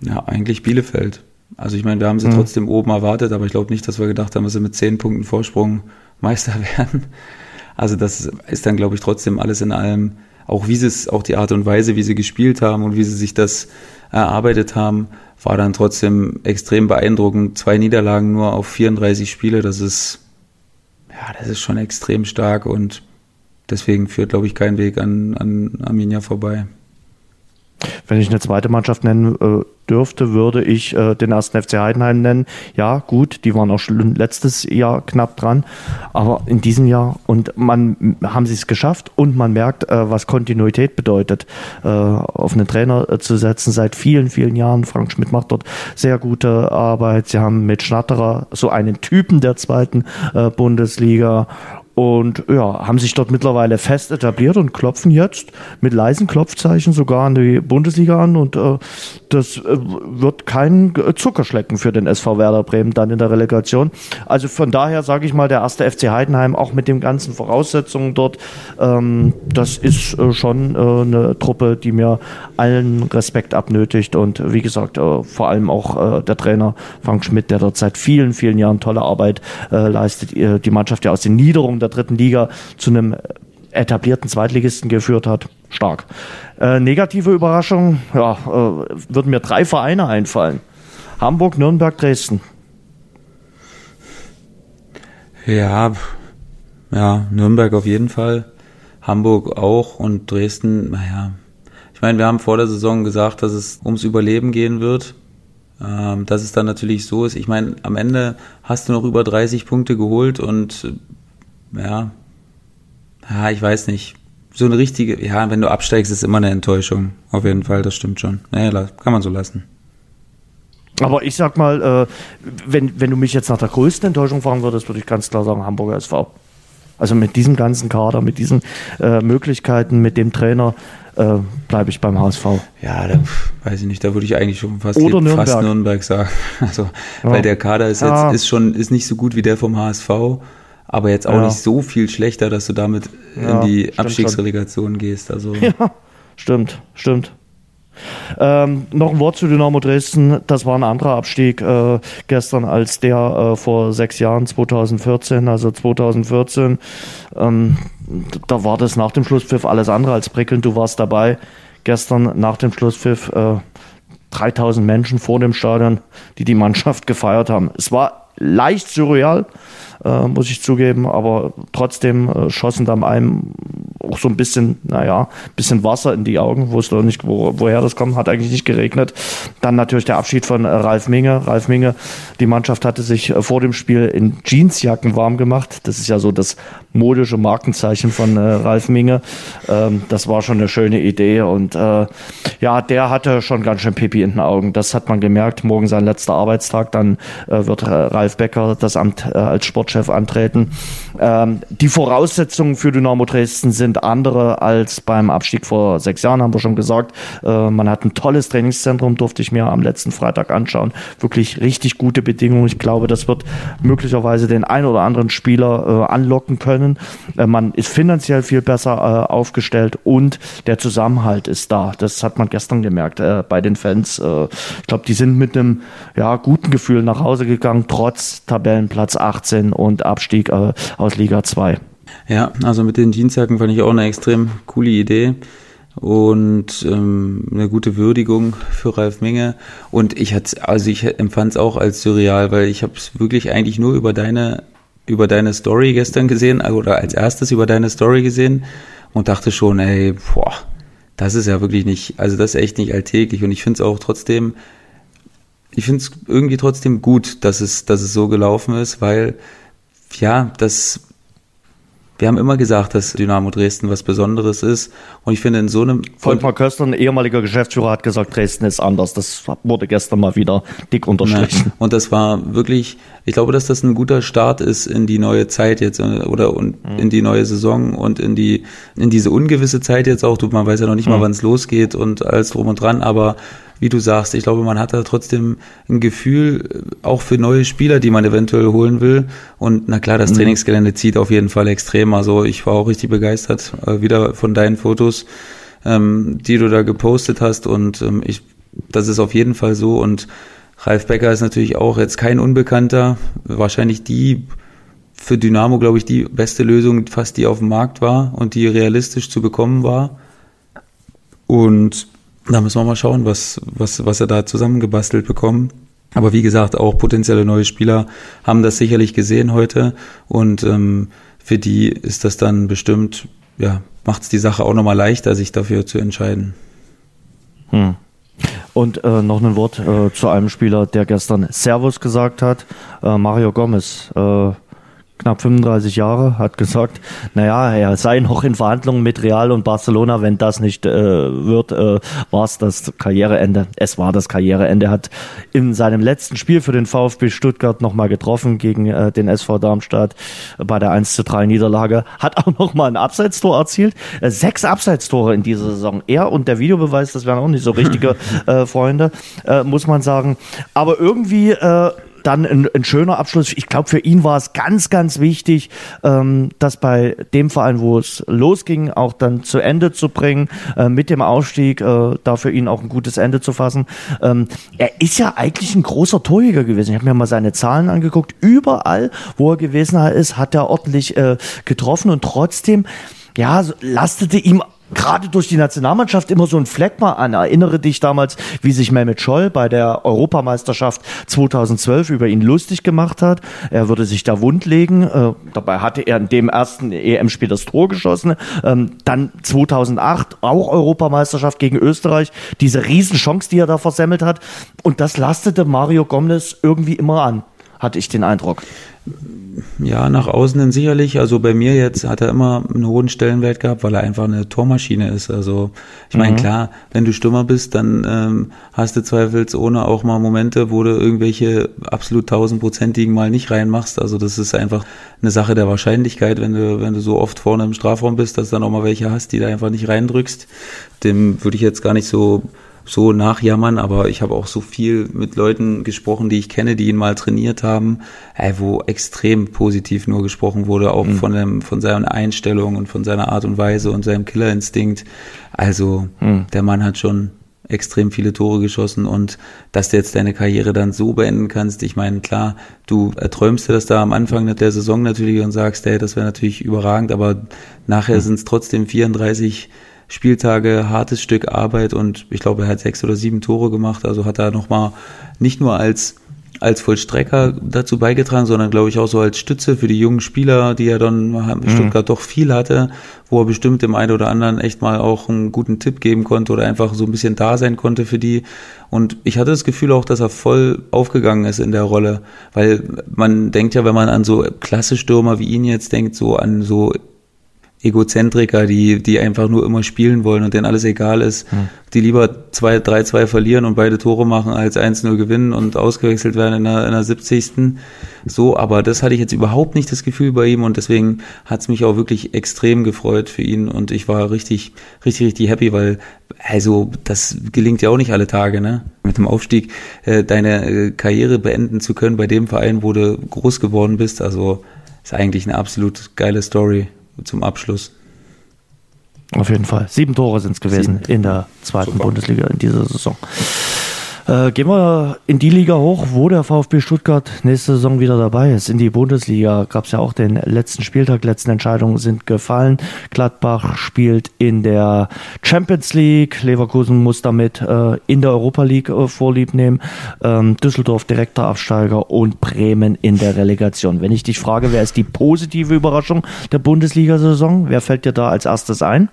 Ja, eigentlich Bielefeld. Also ich meine, wir haben sie mhm. trotzdem oben erwartet, aber ich glaube nicht, dass wir gedacht haben, dass sie mit zehn Punkten Vorsprung Meister werden. Also das ist dann, glaube ich, trotzdem alles in allem auch wie sie es, auch die Art und Weise, wie sie gespielt haben und wie sie sich das erarbeitet haben, war dann trotzdem extrem beeindruckend. Zwei Niederlagen nur auf 34 Spiele, das ist, ja, das ist schon extrem stark und deswegen führt, glaube ich, kein Weg an, an Arminia vorbei. Wenn ich eine zweite Mannschaft nennen äh, dürfte, würde ich äh, den ersten FC Heidenheim nennen. Ja, gut, die waren auch schon letztes Jahr knapp dran, aber in diesem Jahr und man haben sie es geschafft und man merkt, äh, was Kontinuität bedeutet, äh, auf einen Trainer äh, zu setzen seit vielen, vielen Jahren. Frank Schmidt macht dort sehr gute Arbeit. Sie haben mit Schnatterer so einen Typen der zweiten äh, Bundesliga und ja, haben sich dort mittlerweile fest etabliert und klopfen jetzt mit leisen Klopfzeichen sogar an die Bundesliga an. Und äh, das äh, wird kein Zuckerschlecken für den SV Werder Bremen dann in der Relegation. Also von daher sage ich mal, der erste FC Heidenheim auch mit den ganzen Voraussetzungen dort, ähm, das ist äh, schon äh, eine Truppe, die mir allen Respekt abnötigt. Und wie gesagt, äh, vor allem auch äh, der Trainer Frank Schmidt, der dort seit vielen, vielen Jahren tolle Arbeit äh, leistet, die Mannschaft ja aus den Niederungen der dritten Liga zu einem etablierten Zweitligisten geführt hat. Stark. Äh, negative Überraschung, ja, äh, würden mir drei Vereine einfallen. Hamburg, Nürnberg, Dresden. Ja, ja, Nürnberg auf jeden Fall. Hamburg auch und Dresden, naja. Ich meine, wir haben vor der Saison gesagt, dass es ums Überleben gehen wird. Ähm, dass es dann natürlich so ist. Ich meine, am Ende hast du noch über 30 Punkte geholt und ja, ja, ich weiß nicht. So eine richtige, ja, wenn du absteigst, ist immer eine Enttäuschung. Auf jeden Fall, das stimmt schon. Naja, kann man so lassen. Aber ich sag mal, äh, wenn, wenn du mich jetzt nach der größten Enttäuschung fragen würdest, würde ich ganz klar sagen, Hamburger SV. Also mit diesem ganzen Kader, mit diesen äh, Möglichkeiten, mit dem Trainer, äh, bleibe ich beim HSV. Ja, da weiß ich nicht, da würde ich eigentlich schon fast, Oder Nürnberg. fast Nürnberg sagen. Also, ja. weil der Kader ist ja. jetzt ist schon ist nicht so gut wie der vom HSV aber jetzt auch ja. nicht so viel schlechter, dass du damit ja, in die Abstiegsrelegation schon. gehst. Also. Ja, stimmt, stimmt. Ähm, noch ein Wort zu Dynamo Dresden. Das war ein anderer Abstieg äh, gestern als der äh, vor sechs Jahren, 2014. Also 2014, ähm, da war das nach dem Schlusspfiff alles andere als prickelnd. Du warst dabei. Gestern nach dem Schlusspfiff äh, 3000 Menschen vor dem Stadion, die die Mannschaft gefeiert haben. Es war leicht surreal äh, muss ich zugeben, aber trotzdem äh, schossen dann einem auch so ein bisschen, naja, bisschen Wasser in die Augen, wusste nicht, wo, woher das kommt, hat eigentlich nicht geregnet. Dann natürlich der Abschied von äh, Ralf Minge. Ralf Minge, die Mannschaft hatte sich äh, vor dem Spiel in Jeansjacken warm gemacht. Das ist ja so das modische Markenzeichen von äh, Ralf Minge. Ähm, das war schon eine schöne Idee und äh, ja, der hatte schon ganz schön Pipi in den Augen. Das hat man gemerkt. Morgen sein letzter Arbeitstag, dann äh, wird Ralf Becker das Amt äh, als Sportchef antreten. Ähm, die Voraussetzungen für Dynamo Dresden sind andere als beim Abstieg vor sechs Jahren, haben wir schon gesagt. Äh, man hat ein tolles Trainingszentrum, durfte ich mir am letzten Freitag anschauen. Wirklich richtig gute Bedingungen. Ich glaube, das wird möglicherweise den ein oder anderen Spieler äh, anlocken können. Äh, man ist finanziell viel besser äh, aufgestellt und der Zusammenhalt ist da. Das hat man gestern gemerkt äh, bei den Fans. Äh, ich glaube, die sind mit einem ja, guten Gefühl nach Hause gegangen, trotz Tabellenplatz 18 und Abstieg aus Liga 2. Ja, also mit den Dienstjacken fand ich auch eine extrem coole Idee und ähm, eine gute Würdigung für Ralf Menge. Und ich hatte, also ich empfand es auch als surreal, weil ich habe es wirklich eigentlich nur über deine über deine Story gestern gesehen oder als erstes über deine Story gesehen und dachte schon, ey, boah, das ist ja wirklich nicht, also das ist echt nicht alltäglich und ich finde es auch trotzdem, ich finde es irgendwie trotzdem gut, dass es, dass es so gelaufen ist, weil ja, das wir haben immer gesagt, dass Dynamo Dresden was Besonderes ist. Und ich finde in so einem. Volkmar Köster, ein ehemaliger Geschäftsführer, hat gesagt, Dresden ist anders. Das wurde gestern mal wieder dick unterstrichen. Ja. Und das war wirklich, ich glaube, dass das ein guter Start ist in die neue Zeit jetzt oder und mhm. in die neue Saison und in die, in diese ungewisse Zeit jetzt auch. Du, man weiß ja noch nicht mal, mhm. wann es losgeht und alles drum und dran, aber wie du sagst, ich glaube, man hat da trotzdem ein Gefühl, äh, auch für neue Spieler, die man eventuell holen will. Und na klar, das mhm. Trainingsgelände zieht auf jeden Fall extrem. Also ich war auch richtig begeistert äh, wieder von deinen Fotos, ähm, die du da gepostet hast. Und ähm, ich, das ist auf jeden Fall so. Und Ralf Becker ist natürlich auch jetzt kein Unbekannter. Wahrscheinlich die für Dynamo, glaube ich, die beste Lösung, fast die auf dem Markt war und die realistisch zu bekommen war. Und da müssen wir mal schauen, was, was, was er da zusammengebastelt bekommen. Aber wie gesagt, auch potenzielle neue Spieler haben das sicherlich gesehen heute und ähm, für die ist das dann bestimmt, ja, macht es die Sache auch nochmal leichter, sich dafür zu entscheiden. Hm. Und äh, noch ein Wort äh, zu einem Spieler, der gestern Servus gesagt hat, äh, Mario Gomez. Äh, knapp 35 Jahre, hat gesagt, naja, er sei noch in Verhandlungen mit Real und Barcelona. Wenn das nicht äh, wird, äh, war es das Karriereende. Es war das Karriereende. Hat in seinem letzten Spiel für den VfB Stuttgart nochmal getroffen gegen äh, den SV Darmstadt bei der 1 zu 3 Niederlage. Hat auch nochmal ein Abseitstor erzielt. Äh, sechs Abseitstore in dieser Saison. Er und der Videobeweis, das wären auch nicht so richtige äh, Freunde, äh, muss man sagen. Aber irgendwie äh, dann ein, ein schöner Abschluss. Ich glaube, für ihn war es ganz, ganz wichtig, ähm, das bei dem Verein, wo es losging, auch dann zu Ende zu bringen, äh, mit dem Aufstieg, äh, da für ihn auch ein gutes Ende zu fassen. Ähm, er ist ja eigentlich ein großer Torjäger gewesen. Ich habe mir mal seine Zahlen angeguckt. Überall, wo er gewesen ist, hat er ordentlich äh, getroffen und trotzdem ja, lastete ihm gerade durch die Nationalmannschaft immer so ein Fleck mal an. Erinnere dich damals, wie sich Mehmet Scholl bei der Europameisterschaft 2012 über ihn lustig gemacht hat. Er würde sich da wund legen. Äh, dabei hatte er in dem ersten EM-Spiel das Tor geschossen. Ähm, dann 2008 auch Europameisterschaft gegen Österreich. Diese Riesenchance, die er da versemmelt hat. Und das lastete Mario Gomez irgendwie immer an, hatte ich den Eindruck. Ja, nach außen hin sicherlich. Also bei mir jetzt hat er immer einen hohen Stellenwert gehabt, weil er einfach eine Tormaschine ist. Also ich meine, mhm. klar, wenn du Stürmer bist, dann ähm, hast du zweifelsohne auch mal Momente, wo du irgendwelche absolut tausendprozentigen mal nicht reinmachst. Also das ist einfach eine Sache der Wahrscheinlichkeit, wenn du, wenn du so oft vorne im Strafraum bist, dass du dann auch mal welche hast, die da einfach nicht reindrückst. Dem würde ich jetzt gar nicht so so nachjammern, aber ich habe auch so viel mit Leuten gesprochen, die ich kenne, die ihn mal trainiert haben, ey, wo extrem positiv nur gesprochen wurde, auch mhm. von, dem, von seiner Einstellung und von seiner Art und Weise und seinem Killerinstinkt. Also mhm. der Mann hat schon extrem viele Tore geschossen und dass du jetzt deine Karriere dann so beenden kannst, ich meine, klar, du erträumst dir das da am Anfang der Saison natürlich und sagst, hey, das wäre natürlich überragend, aber nachher mhm. sind es trotzdem 34 Spieltage, hartes Stück Arbeit und ich glaube, er hat sechs oder sieben Tore gemacht. Also hat er nochmal nicht nur als als Vollstrecker dazu beigetragen, sondern glaube ich auch so als Stütze für die jungen Spieler, die er dann in Stuttgart mhm. doch viel hatte, wo er bestimmt dem einen oder anderen echt mal auch einen guten Tipp geben konnte oder einfach so ein bisschen da sein konnte für die. Und ich hatte das Gefühl auch, dass er voll aufgegangen ist in der Rolle, weil man denkt ja, wenn man an so klasse Stürmer wie ihn jetzt denkt, so an so Egozentriker, die, die einfach nur immer spielen wollen und denen alles egal ist, hm. die lieber 3-2 verlieren und beide Tore machen, als 1-0 gewinnen und ausgewechselt werden in der, in der 70. So, aber das hatte ich jetzt überhaupt nicht das Gefühl bei ihm und deswegen hat es mich auch wirklich extrem gefreut für ihn und ich war richtig, richtig, richtig happy, weil, also, das gelingt ja auch nicht alle Tage, ne? Mit dem Aufstieg äh, deine äh, Karriere beenden zu können bei dem Verein, wo du groß geworden bist, also ist eigentlich eine absolut geile Story zum Abschluss. Auf jeden Fall. Sieben Tore sind es gewesen Sieben. in der zweiten Super. Bundesliga in dieser Saison. Äh, gehen wir in die Liga hoch, wo der VfB Stuttgart nächste Saison wieder dabei ist. In die Bundesliga gab es ja auch den letzten Spieltag, letzten Entscheidungen sind gefallen. Gladbach spielt in der Champions League, Leverkusen muss damit äh, in der Europa League äh, Vorlieb nehmen, ähm, Düsseldorf direkter Absteiger und Bremen in der Relegation. Wenn ich dich frage, wer ist die positive Überraschung der Bundesliga-Saison, wer fällt dir da als erstes ein?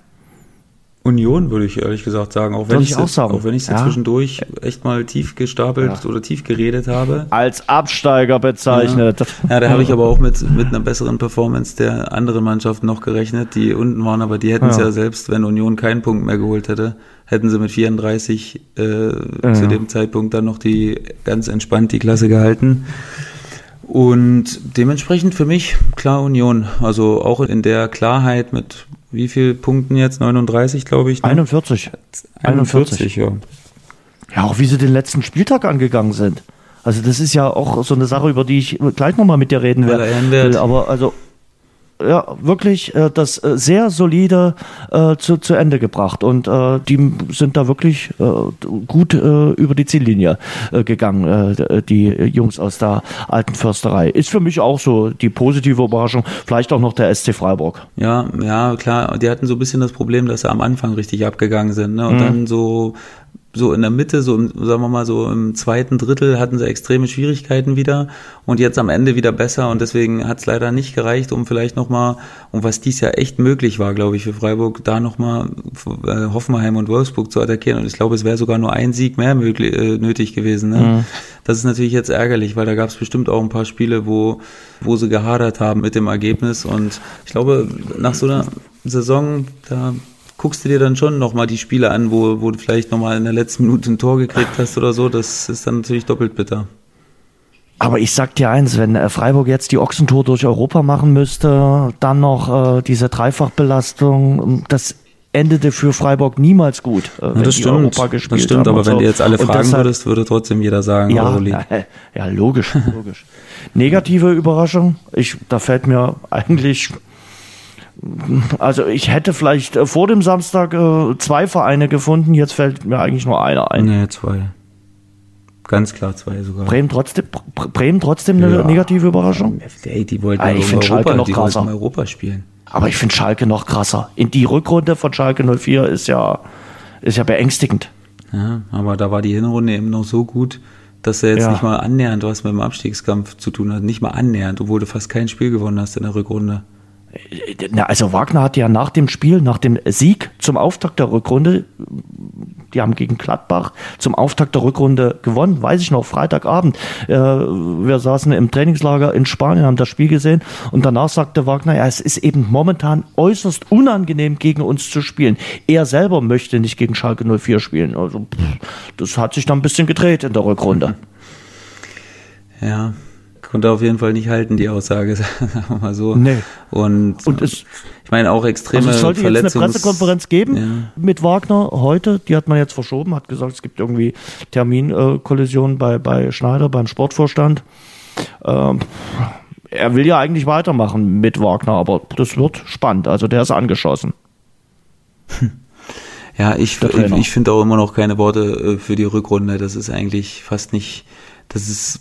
Union, würde ich ehrlich gesagt sagen. Auch wenn ich, ich auch sagen. Auch wenn ich sie ja. zwischendurch echt mal tief gestapelt ja. oder tief geredet habe. Als Absteiger bezeichnet. Ja, ja da habe ich aber auch mit, mit einer besseren Performance der anderen Mannschaften noch gerechnet, die unten waren, aber die hätten es ja. selbst, wenn Union keinen Punkt mehr geholt hätte, hätten sie mit 34 äh, zu dem Zeitpunkt dann noch die ganz entspannt die Klasse gehalten. Und dementsprechend für mich klar Union. Also auch in der Klarheit mit wie viel Punkten jetzt? 39, glaube ich. Ne? 41. 41, 41, ja. Ja, auch wie sie den letzten Spieltag angegangen sind. Also das ist ja auch so eine Sache, über die ich gleich nochmal mit dir reden will. Aber also ja, wirklich äh, das äh, sehr solide äh, zu, zu Ende gebracht und äh, die sind da wirklich äh, gut äh, über die Ziellinie gegangen, die Jungs aus der alten Försterei. Ist für mich auch so die positive Überraschung, vielleicht auch noch der SC Freiburg. Ja, ja, klar, die hatten so ein bisschen das Problem, dass sie am Anfang richtig abgegangen sind ne? und mhm. dann so so in der Mitte, so im, sagen wir mal so im zweiten Drittel hatten sie extreme Schwierigkeiten wieder und jetzt am Ende wieder besser und deswegen hat es leider nicht gereicht, um vielleicht nochmal, um was dies ja echt möglich war, glaube ich, für Freiburg, da nochmal äh, Hoffenheim und Wolfsburg zu attackieren und ich glaube, es wäre sogar nur ein Sieg mehr möglich, äh, nötig gewesen. Ne? Mhm. Das ist natürlich jetzt ärgerlich, weil da gab es bestimmt auch ein paar Spiele, wo, wo sie gehadert haben mit dem Ergebnis und ich glaube, nach so einer Saison, da guckst du dir dann schon nochmal die Spiele an, wo, wo du vielleicht nochmal in der letzten Minute ein Tor gekriegt hast oder so. Das ist dann natürlich doppelt bitter. Aber ich sag dir eins, wenn äh, Freiburg jetzt die Ochsentour durch Europa machen müsste, dann noch äh, diese Dreifachbelastung, das endete für Freiburg niemals gut. Äh, ja, das stimmt, das stimmt, aber wenn so. du jetzt alle fragen deshalb, würdest, würde trotzdem jeder sagen, ja, ja, ja, logisch, logisch. Negative Überraschung, ich, da fällt mir eigentlich also ich hätte vielleicht äh, vor dem Samstag äh, zwei Vereine gefunden, jetzt fällt mir eigentlich nur einer ein. Nee, zwei. Ganz klar zwei sogar. Bremen trotzdem, Bremen trotzdem eine ja. negative Überraschung? Ey, die wollten ah, ich Europa, Schalke noch krasser. Europa spielen. Aber ich finde Schalke noch krasser. In die Rückrunde von Schalke 04 ist ja, ist ja beängstigend. Ja, aber da war die Hinrunde eben noch so gut, dass er jetzt ja. nicht mal annähernd was mit dem Abstiegskampf zu tun hat. Nicht mal annähernd, obwohl du fast kein Spiel gewonnen hast in der Rückrunde. Also Wagner hat ja nach dem Spiel, nach dem Sieg zum Auftakt der Rückrunde, die haben gegen Gladbach zum Auftakt der Rückrunde gewonnen, weiß ich noch, Freitagabend. Äh, wir saßen im Trainingslager in Spanien, haben das Spiel gesehen und danach sagte Wagner, ja, es ist eben momentan äußerst unangenehm gegen uns zu spielen. Er selber möchte nicht gegen Schalke 04 spielen. Also das hat sich dann ein bisschen gedreht in der Rückrunde. Ja, konnte auf jeden Fall nicht halten, die Aussage, sagen wir mal so. Nee. Und, und es, ich meine auch extreme also es sollte Verletzungs jetzt eine Pressekonferenz geben ja. mit Wagner heute, die hat man jetzt verschoben, hat gesagt, es gibt irgendwie Terminkollisionen bei, bei Schneider, beim Sportvorstand. Ähm, er will ja eigentlich weitermachen mit Wagner, aber das wird spannend. Also der ist angeschossen. Ja, ich, ich, ich finde auch immer noch keine Worte äh, für die Rückrunde. Das ist eigentlich fast nicht, das ist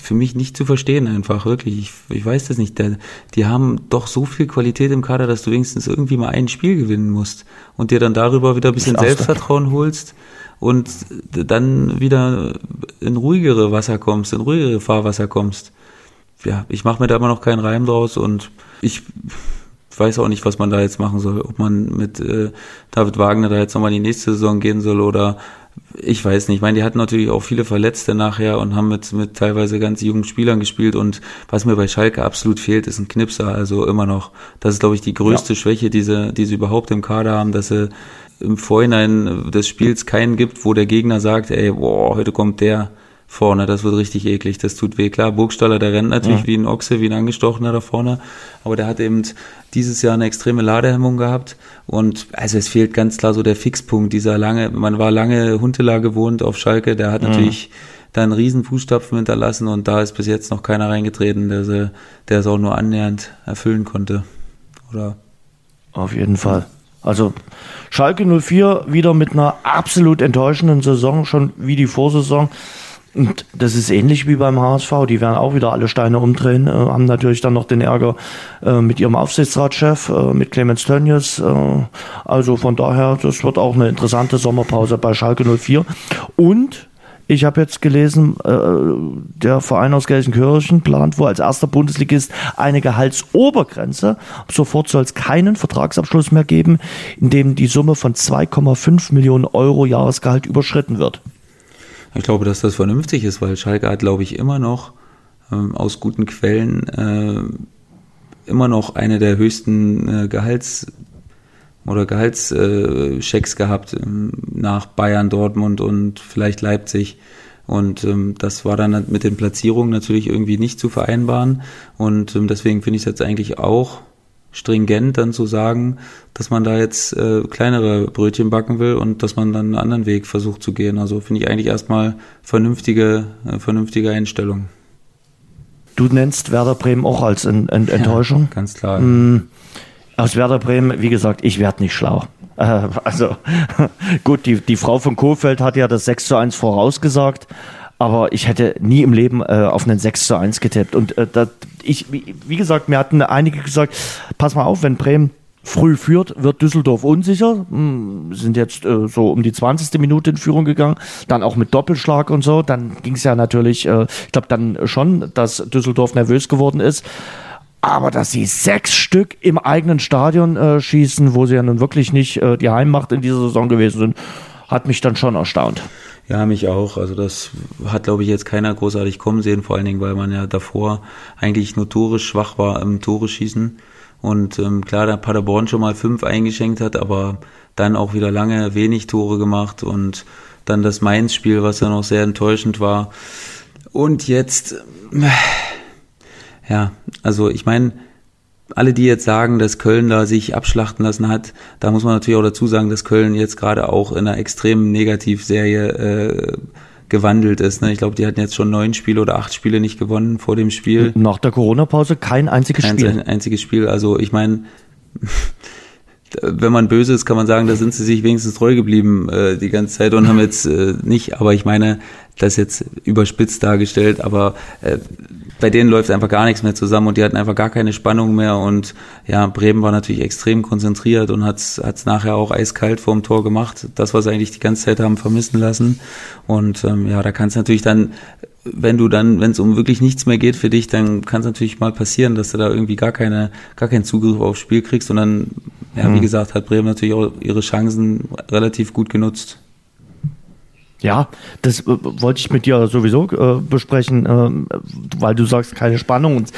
für mich nicht zu verstehen einfach, wirklich. Ich, ich weiß das nicht. Der, die haben doch so viel Qualität im Kader, dass du wenigstens irgendwie mal ein Spiel gewinnen musst und dir dann darüber wieder ein bisschen Selbstvertrauen holst und dann wieder in ruhigere Wasser kommst, in ruhigere Fahrwasser kommst. Ja, ich mache mir da immer noch keinen Reim draus und ich weiß auch nicht, was man da jetzt machen soll. Ob man mit äh, David Wagner da jetzt nochmal in die nächste Saison gehen soll oder ich weiß nicht. Ich meine, die hatten natürlich auch viele Verletzte nachher und haben mit, mit teilweise ganz jungen Spielern gespielt. Und was mir bei Schalke absolut fehlt, ist ein Knipser. Also immer noch. Das ist, glaube ich, die größte ja. Schwäche, die sie, die sie überhaupt im Kader haben, dass sie im Vorhinein des Spiels keinen gibt, wo der Gegner sagt, ey, boah, heute kommt der vorne, das wird richtig eklig, das tut weh. Klar, Burgstaller, der rennt natürlich ja. wie ein Ochse, wie ein Angestochener da vorne, aber der hat eben dieses Jahr eine extreme Ladehemmung gehabt und also es fehlt ganz klar so der Fixpunkt, dieser lange, man war lange Huntela gewohnt auf Schalke, der hat mhm. natürlich da einen riesen Fußstapfen hinterlassen und da ist bis jetzt noch keiner reingetreten, der, sie, der es auch nur annähernd erfüllen konnte, oder? Auf jeden Fall. Also Schalke 04 wieder mit einer absolut enttäuschenden Saison, schon wie die Vorsaison. Und das ist ähnlich wie beim HSV. Die werden auch wieder alle Steine umdrehen, äh, haben natürlich dann noch den Ärger äh, mit ihrem Aufsichtsratschef, äh, mit Clemens Tönnies. Äh, also von daher, das wird auch eine interessante Sommerpause bei Schalke 04. Und ich habe jetzt gelesen, äh, der Verein aus Gelsenkirchen plant wohl als erster Bundesligist eine Gehaltsobergrenze. Sofort soll es keinen Vertragsabschluss mehr geben, in dem die Summe von 2,5 Millionen Euro Jahresgehalt überschritten wird. Ich glaube, dass das vernünftig ist, weil Schalke hat, glaube ich, immer noch ähm, aus guten Quellen äh, immer noch eine der höchsten äh, Gehalts oder Gehaltschecks äh, gehabt ähm, nach Bayern, Dortmund und vielleicht Leipzig. Und ähm, das war dann mit den Platzierungen natürlich irgendwie nicht zu vereinbaren. Und ähm, deswegen finde ich es jetzt eigentlich auch stringent dann zu sagen, dass man da jetzt äh, kleinere Brötchen backen will und dass man dann einen anderen Weg versucht zu gehen. Also finde ich eigentlich erstmal vernünftige, äh, vernünftige Einstellung. Du nennst Werder Bremen auch als Ent Ent Enttäuschung? Ja, ganz klar. Mm, aus Werder Bremen, wie gesagt, ich werde nicht schlau. Äh, also gut, die, die Frau von Kofeld hat ja das 6 zu 1 vorausgesagt, aber ich hätte nie im Leben äh, auf einen 6 zu 1 getippt. Und äh, das, ich, wie, wie gesagt, mir hatten einige gesagt, pass mal auf, wenn Bremen früh führt, wird Düsseldorf unsicher. Hm, sind jetzt äh, so um die 20. Minute in Führung gegangen. Dann auch mit Doppelschlag und so. Dann ging es ja natürlich, äh, ich glaube dann schon, dass Düsseldorf nervös geworden ist. Aber dass sie sechs Stück im eigenen Stadion äh, schießen, wo sie ja nun wirklich nicht äh, die Heimmacht in dieser Saison gewesen sind, hat mich dann schon erstaunt. Ja, mich auch. Also das hat, glaube ich, jetzt keiner großartig kommen sehen, vor allen Dingen, weil man ja davor eigentlich notorisch schwach war im Tore schießen. Und ähm, klar, da Paderborn schon mal fünf eingeschenkt hat, aber dann auch wieder lange wenig Tore gemacht und dann das Mainz-Spiel, was ja noch sehr enttäuschend war. Und jetzt, äh, ja, also ich meine, alle, die jetzt sagen, dass Köln da sich abschlachten lassen hat, da muss man natürlich auch dazu sagen, dass Köln jetzt gerade auch in einer extremen Negativserie äh, gewandelt ist. Ne? Ich glaube, die hatten jetzt schon neun Spiele oder acht Spiele nicht gewonnen vor dem Spiel. Nach der Corona-Pause kein einziges kein Spiel. Ein einziges Spiel. Also ich meine, wenn man böse ist, kann man sagen, da sind sie sich wenigstens treu geblieben äh, die ganze Zeit und haben jetzt äh, nicht, aber ich meine, das jetzt überspitzt dargestellt, aber äh, bei denen läuft einfach gar nichts mehr zusammen und die hatten einfach gar keine Spannung mehr und ja, Bremen war natürlich extrem konzentriert und hat es nachher auch eiskalt vorm Tor gemacht. Das, was eigentlich die ganze Zeit haben vermissen lassen und ähm, ja, da kann es natürlich dann wenn du dann, wenn es um wirklich nichts mehr geht für dich, dann kann es natürlich mal passieren, dass du da irgendwie gar keine, gar keinen Zugriff aufs Spiel kriegst. Und dann, ja, wie mhm. gesagt, hat Bremen natürlich auch ihre Chancen relativ gut genutzt. Ja, das äh, wollte ich mit dir sowieso äh, besprechen, äh, weil du sagst, keine Spannung. Und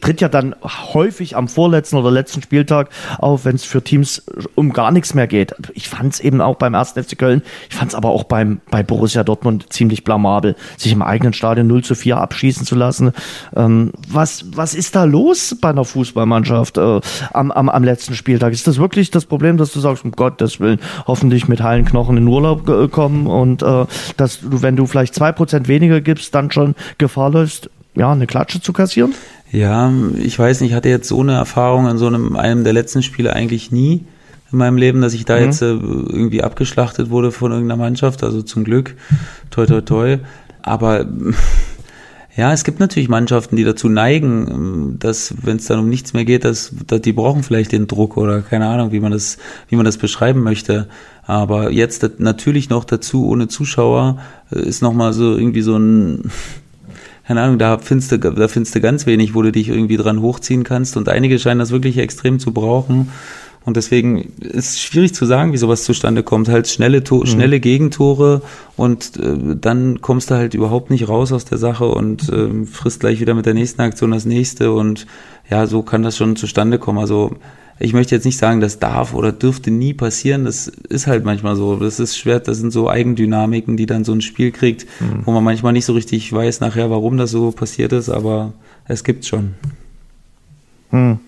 tritt ja dann häufig am vorletzten oder letzten Spieltag auf, wenn es für Teams um gar nichts mehr geht. Ich fand es eben auch beim 1. FC Köln, ich fand es aber auch beim, bei Borussia Dortmund ziemlich blamabel, sich im eigenen Stadion 0 zu 4 abschießen zu lassen. Ähm, was, was ist da los bei einer Fußballmannschaft äh, am, am, am letzten Spieltag? Ist das wirklich das Problem, dass du sagst, um Gottes Willen, hoffentlich mit heilen Knochen in Urlaub kommen und äh, dass du, wenn du vielleicht zwei Prozent weniger gibst, dann schon Gefahr läufst, ja, eine Klatsche zu kassieren? Ja, ich weiß nicht, ich hatte jetzt so eine Erfahrung in so einem, einem der letzten Spiele eigentlich nie in meinem Leben, dass ich da mhm. jetzt äh, irgendwie abgeschlachtet wurde von irgendeiner Mannschaft, also zum Glück, toi toi toi. Aber ja, es gibt natürlich Mannschaften, die dazu neigen, ähm, dass, wenn es dann um nichts mehr geht, dass, dass die brauchen vielleicht den Druck oder keine Ahnung, wie man das, wie man das beschreiben möchte. Aber jetzt natürlich noch dazu ohne Zuschauer äh, ist nochmal so irgendwie so ein keine Ahnung, da findest du, da findest du ganz wenig, wo du dich irgendwie dran hochziehen kannst. Und einige scheinen das wirklich extrem zu brauchen. Und deswegen ist es schwierig zu sagen, wie sowas zustande kommt. Halt schnelle, to mhm. schnelle Gegentore und äh, dann kommst du halt überhaupt nicht raus aus der Sache und äh, frisst gleich wieder mit der nächsten Aktion das nächste. Und ja, so kann das schon zustande kommen. Also ich möchte jetzt nicht sagen, das darf oder dürfte nie passieren. Das ist halt manchmal so. Das ist schwer. Das sind so Eigendynamiken, die dann so ein Spiel kriegt, mhm. wo man manchmal nicht so richtig weiß nachher, warum das so passiert ist, aber es gibt's schon. Mhm.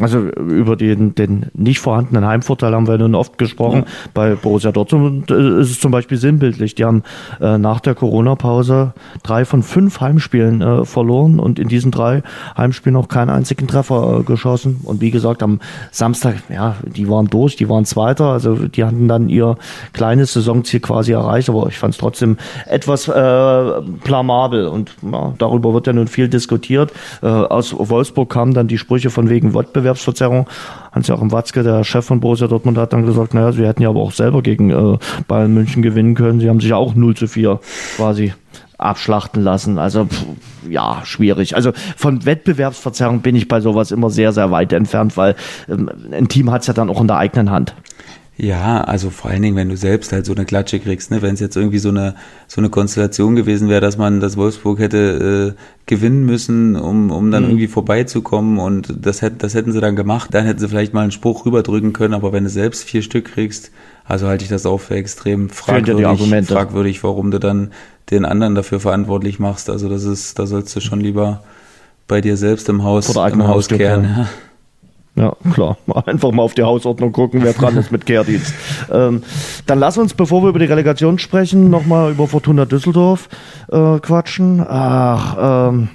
Also über den, den nicht vorhandenen Heimvorteil haben wir nun oft gesprochen. Ja. Bei Borussia Dortmund äh, ist es zum Beispiel sinnbildlich. Die haben äh, nach der Corona-Pause drei von fünf Heimspielen äh, verloren und in diesen drei Heimspielen auch keinen einzigen Treffer äh, geschossen. Und wie gesagt, am Samstag, ja, die waren durch, die waren Zweiter. Also die hatten dann ihr kleines Saisonziel quasi erreicht. Aber ich fand es trotzdem etwas äh, blamabel. Und ja, darüber wird ja nun viel diskutiert. Äh, aus Wolfsburg kamen dann die Sprüche von wegen Wettbewerb Wettbewerbsverzerrung. Hans-Joachim Watzke, der Chef von Borussia Dortmund, hat dann gesagt, naja, sie hätten ja aber auch selber gegen äh, Bayern München gewinnen können. Sie haben sich ja auch 0 zu 4 quasi abschlachten lassen. Also pff, ja, schwierig. Also von Wettbewerbsverzerrung bin ich bei sowas immer sehr, sehr weit entfernt, weil ähm, ein Team hat es ja dann auch in der eigenen Hand. Ja, also vor allen Dingen, wenn du selbst halt so eine Klatsche kriegst, ne? wenn es jetzt irgendwie so eine so eine Konstellation gewesen wäre, dass man das Wolfsburg hätte äh, gewinnen müssen, um, um dann mhm. irgendwie vorbeizukommen und das hätten das hätten sie dann gemacht, dann hätten sie vielleicht mal einen Spruch rüberdrücken können, aber wenn du selbst vier Stück kriegst, also halte ich das auch für extrem fragwürdig, fragwürdig, warum du dann den anderen dafür verantwortlich machst. Also das ist, da sollst du schon lieber bei dir selbst im Haus, im Haus kehren. Ja. Ja, klar. Einfach mal auf die Hausordnung gucken, wer dran ist mit Kehrdienst. Ähm, dann lass uns, bevor wir über die Relegation sprechen, nochmal über Fortuna Düsseldorf äh, quatschen. Ach, ähm,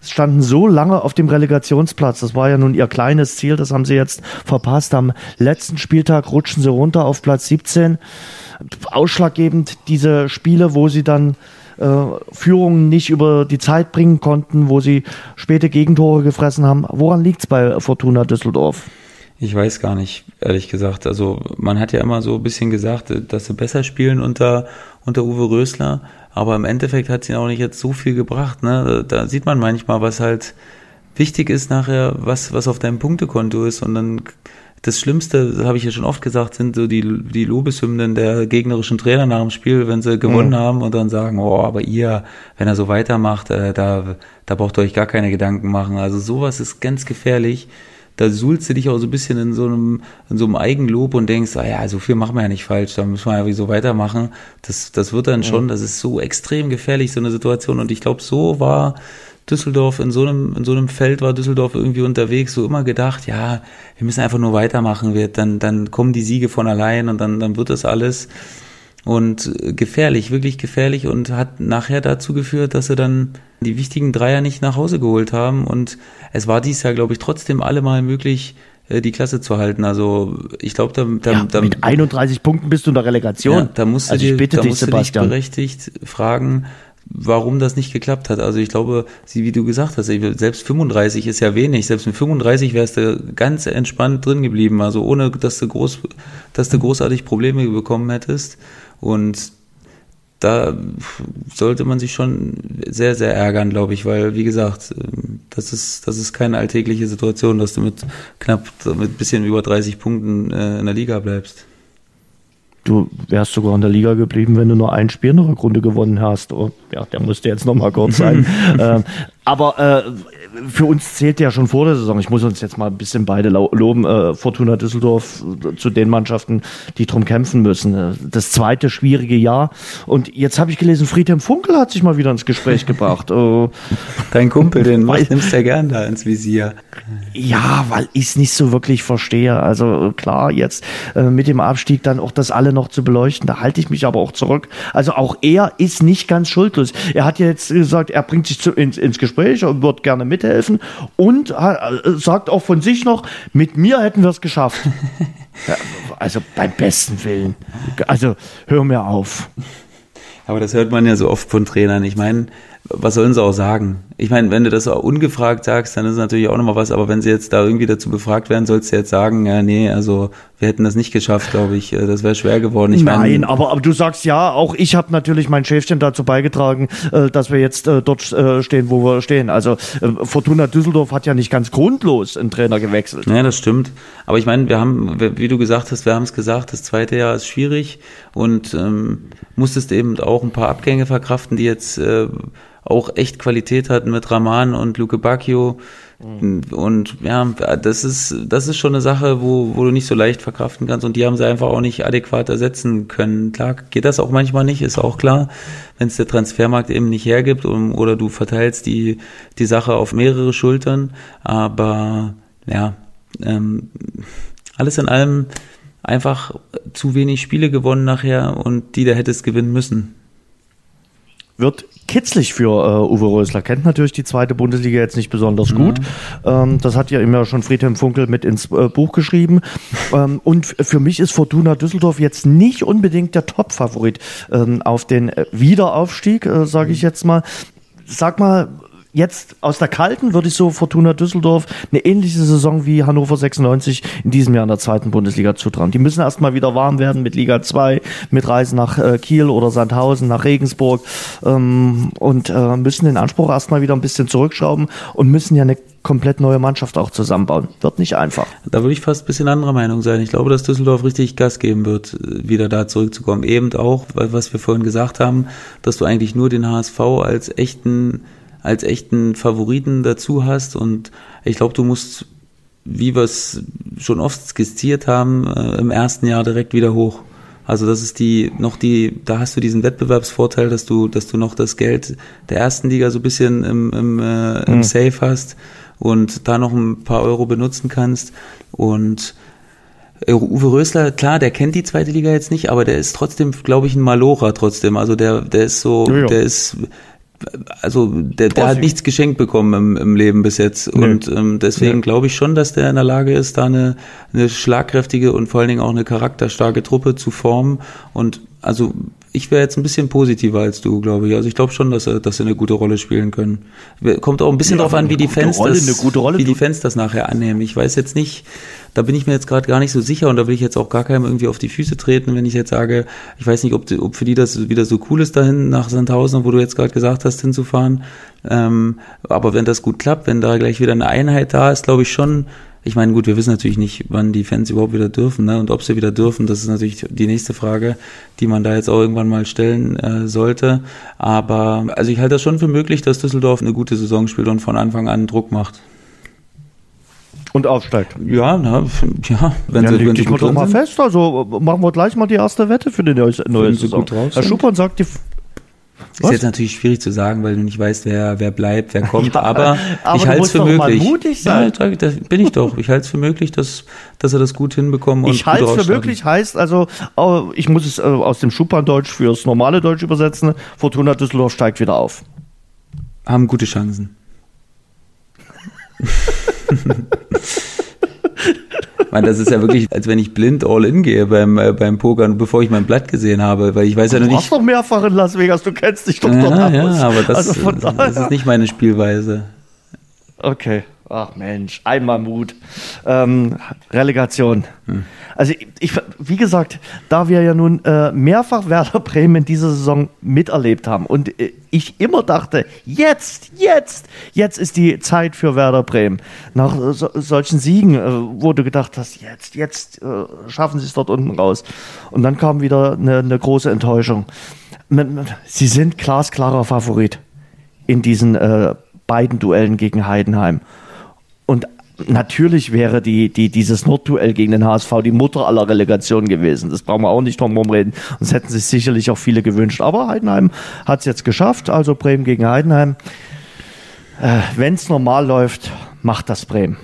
es standen so lange auf dem Relegationsplatz. Das war ja nun ihr kleines Ziel. Das haben sie jetzt verpasst. Am letzten Spieltag rutschen sie runter auf Platz 17. Ausschlaggebend diese Spiele, wo sie dann Führungen nicht über die Zeit bringen konnten, wo sie späte Gegentore gefressen haben. Woran liegt es bei Fortuna Düsseldorf? Ich weiß gar nicht, ehrlich gesagt. Also man hat ja immer so ein bisschen gesagt, dass sie besser spielen unter, unter Uwe Rösler, aber im Endeffekt hat sie auch nicht jetzt so viel gebracht. Ne? Da sieht man manchmal, was halt wichtig ist nachher, was, was auf deinem Punktekonto ist und dann das Schlimmste, das habe ich ja schon oft gesagt, sind so die, die Lobeshymnen der gegnerischen Trainer nach dem Spiel, wenn sie gewonnen mhm. haben und dann sagen, oh, aber ihr, wenn er so weitermacht, äh, da, da braucht ihr euch gar keine Gedanken machen. Also sowas ist ganz gefährlich. Da suhlst du dich auch so ein bisschen in so einem, in so einem Eigenlob und denkst, ah ja, so viel machen wir ja nicht falsch, da müssen wir ja so weitermachen. Das, das wird dann schon, das ist so extrem gefährlich, so eine Situation. Und ich glaube, so war Düsseldorf, in so einem, in so einem Feld war Düsseldorf irgendwie unterwegs, so immer gedacht, ja, wir müssen einfach nur weitermachen, wird, dann, dann kommen die Siege von allein und dann, dann wird das alles. Und gefährlich, wirklich gefährlich und hat nachher dazu geführt, dass sie dann die wichtigen Dreier nicht nach Hause geholt haben. Und es war dies Jahr, glaube ich, trotzdem allemal möglich, äh, die Klasse zu halten. Also ich glaube, da, da, ja, da mit 31 Punkten bist du in der Relegation. Ja, da musst du also dir, da musst du dich berechtigt fragen, warum das nicht geklappt hat. Also ich glaube, wie du gesagt hast, selbst 35 ist ja wenig. Selbst mit 35 wärst du ganz entspannt drin geblieben, also ohne, dass du groß, dass du großartig Probleme bekommen hättest. Und da sollte man sich schon sehr, sehr ärgern, glaube ich, weil, wie gesagt, das ist, das ist keine alltägliche Situation, dass du mit knapp, mit bisschen über 30 Punkten äh, in der Liga bleibst. Du wärst sogar in der Liga geblieben, wenn du nur ein Spiel in der Rückrunde gewonnen hast. Oh, ja, der musste jetzt noch mal kurz sein. ähm, aber äh, für uns zählt ja schon vor der Saison, ich muss uns jetzt mal ein bisschen beide loben, äh, Fortuna Düsseldorf äh, zu den Mannschaften, die drum kämpfen müssen. Äh, das zweite schwierige Jahr. Und jetzt habe ich gelesen, Friedhelm Funkel hat sich mal wieder ins Gespräch gebracht. Äh, Dein Kumpel, den weil, nimmst du ja gern da ins Visier. Ja, weil ich es nicht so wirklich verstehe. Also klar, jetzt äh, mit dem Abstieg dann auch das alle noch zu beleuchten, da halte ich mich aber auch zurück. Also auch er ist nicht ganz schuldlos. Er hat jetzt gesagt, er bringt sich zu, ins, ins Gespräch und wird gerne mit mithelfen und äh, sagt auch von sich noch, mit mir hätten wir es geschafft. also beim besten Willen. Also hör mir auf. Aber das hört man ja so oft von Trainern. Ich meine, was sollen sie auch sagen? Ich meine, wenn du das auch ungefragt sagst, dann ist es natürlich auch nochmal was, aber wenn sie jetzt da irgendwie dazu befragt werden, sollst du jetzt sagen, ja, nee, also wir hätten das nicht geschafft, glaube ich. Äh, das wäre schwer geworden. Ich Nein, mein, aber, aber du sagst ja, auch ich habe natürlich mein Schäfchen dazu beigetragen, äh, dass wir jetzt äh, dort stehen, wo wir stehen. Also Fortuna Düsseldorf hat ja nicht ganz grundlos einen Trainer gewechselt. Ja, das stimmt. Aber ich meine, wir haben, wie du gesagt hast, wir haben es gesagt, das zweite Jahr ist schwierig und ähm, musstest eben auch ein paar Abgänge verkraften, die jetzt äh, auch echt Qualität hatten mit Raman und Luke Bacchio. Mhm. Und ja, das ist, das ist schon eine Sache, wo, wo du nicht so leicht verkraften kannst. Und die haben sie einfach auch nicht adäquat ersetzen können. Klar geht das auch manchmal nicht, ist auch klar, wenn es der Transfermarkt eben nicht hergibt um, oder du verteilst die, die Sache auf mehrere Schultern. Aber ja, ähm, alles in allem einfach zu wenig Spiele gewonnen nachher und die da hättest gewinnen müssen wird kitzlig für äh, Uwe Rösler. Kennt natürlich die zweite Bundesliga jetzt nicht besonders gut. Mhm. Ähm, das hat ja immer schon Friedhelm Funkel mit ins äh, Buch geschrieben. ähm, und für mich ist Fortuna Düsseldorf jetzt nicht unbedingt der Top-Favorit ähm, auf den äh, Wiederaufstieg, äh, sage ich jetzt mal. Sag mal, jetzt aus der kalten würde ich so Fortuna Düsseldorf eine ähnliche Saison wie Hannover 96 in diesem Jahr in der zweiten Bundesliga zutrauen. Die müssen erstmal wieder warm werden mit Liga 2, mit Reisen nach äh, Kiel oder Sandhausen, nach Regensburg ähm, und äh, müssen den Anspruch erstmal wieder ein bisschen zurückschrauben und müssen ja eine komplett neue Mannschaft auch zusammenbauen. Wird nicht einfach. Da würde ich fast ein bisschen anderer Meinung sein. Ich glaube, dass Düsseldorf richtig Gas geben wird, wieder da zurückzukommen. Eben auch, was wir vorhin gesagt haben, dass du eigentlich nur den HSV als echten als echten Favoriten dazu hast. Und ich glaube, du musst, wie wir es schon oft skizziert haben, äh, im ersten Jahr direkt wieder hoch. Also das ist die noch die, da hast du diesen Wettbewerbsvorteil, dass du, dass du noch das Geld der ersten Liga so ein bisschen im, im, äh, im mhm. Safe hast und da noch ein paar Euro benutzen kannst. Und äh, Uwe Rösler, klar, der kennt die zweite Liga jetzt nicht, aber der ist trotzdem, glaube ich, ein Malocher trotzdem. Also der, der ist so, ja, ja. der ist also der, der hat nichts geschenkt bekommen im, im Leben bis jetzt. Nee. Und ähm, deswegen nee. glaube ich schon, dass der in der Lage ist, da eine, eine schlagkräftige und vor allen Dingen auch eine charakterstarke Truppe zu formen. Und also ich wäre jetzt ein bisschen positiver als du, glaube ich. Also ich glaube schon, dass dass sie eine gute Rolle spielen können. Kommt auch ein bisschen ja, darauf an, wie die Fans Rolle, das, wie die Fans das nachher annehmen. Ich weiß jetzt nicht, da bin ich mir jetzt gerade gar nicht so sicher und da will ich jetzt auch gar keinem irgendwie auf die Füße treten, wenn ich jetzt sage, ich weiß nicht, ob, ob für die das wieder so cool ist, dahin nach Sandhausen, wo du jetzt gerade gesagt hast, hinzufahren. Ähm, aber wenn das gut klappt, wenn da gleich wieder eine Einheit da ist, glaube ich schon, ich meine, gut, wir wissen natürlich nicht, wann die Fans überhaupt wieder dürfen, ne? Und ob sie wieder dürfen, das ist natürlich die nächste Frage, die man da jetzt auch irgendwann mal stellen äh, sollte. Aber also ich halte das schon für möglich, dass Düsseldorf eine gute Saison spielt und von Anfang an Druck macht. Und aufsteigt. Ja, na, ja, wenn ja, sie, wenn sie gut doch mal fest. Also machen wir gleich mal die erste Wette für die neue, neue Saison. Herr Schuppan sagt, die was? Ist jetzt natürlich schwierig zu sagen, weil du nicht weißt, wer, wer bleibt, wer kommt, ja, aber, aber, ich halte es für möglich. mutig sein. Ja, da bin ich doch. Ich halte es für möglich, dass, dass er das gut hinbekommen und Ich halte es für möglich heißt also, ich muss es äh, aus dem Schuppan-Deutsch fürs normale Deutsch übersetzen. Fortuna Düsseldorf steigt wieder auf. Haben gute Chancen. Meine, das ist ja wirklich, als wenn ich blind all in gehe beim, äh, beim Pokern, bevor ich mein Blatt gesehen habe, weil ich weiß ja noch nicht. Du warst doch mehrfach in Las Vegas, du kennst dich doch ja, dort aus. Ja, aber das, also das ist nicht meine Spielweise. Okay. Ach Mensch, einmal Mut. Ähm, Relegation. Hm. Also ich, ich, wie gesagt, da wir ja nun äh, mehrfach Werder Bremen in dieser Saison miterlebt haben und äh, ich immer dachte, jetzt, jetzt, jetzt ist die Zeit für Werder Bremen. Nach äh, so, solchen Siegen, äh, wo du gedacht hast, jetzt, jetzt äh, schaffen sie es dort unten raus. Und dann kam wieder eine, eine große Enttäuschung. Sie sind glasklarer Favorit in diesen äh, beiden Duellen gegen Heidenheim. Und natürlich wäre die, die, dieses Nordduell gegen den HSV die Mutter aller Relegationen gewesen. Das brauchen wir auch nicht drum reden. Und das hätten sich sicherlich auch viele gewünscht. Aber Heidenheim hat es jetzt geschafft. Also Bremen gegen Heidenheim. Äh, Wenn es normal läuft, macht das Bremen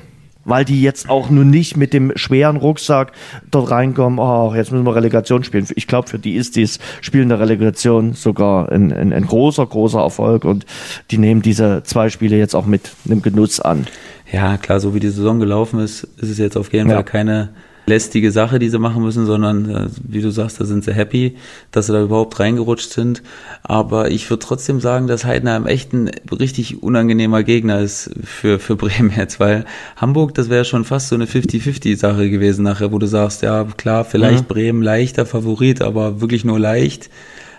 weil die jetzt auch nun nicht mit dem schweren Rucksack dort reinkommen, oh, jetzt müssen wir Relegation spielen. Ich glaube, für die ist dies Spielen der Relegation sogar ein, ein, ein, großer, großer Erfolg und die nehmen diese zwei Spiele jetzt auch mit einem Genuss an. Ja, klar, so wie die Saison gelaufen ist, ist es jetzt auf jeden ja. Fall keine lästige Sache, die sie machen müssen, sondern äh, wie du sagst, da sind sie happy, dass sie da überhaupt reingerutscht sind. Aber ich würde trotzdem sagen, dass Heidenheim echt ein richtig unangenehmer Gegner ist für, für Bremen jetzt, weil Hamburg, das wäre schon fast so eine 50-50-Sache gewesen nachher, wo du sagst, ja klar, vielleicht mhm. Bremen leichter Favorit, aber wirklich nur leicht.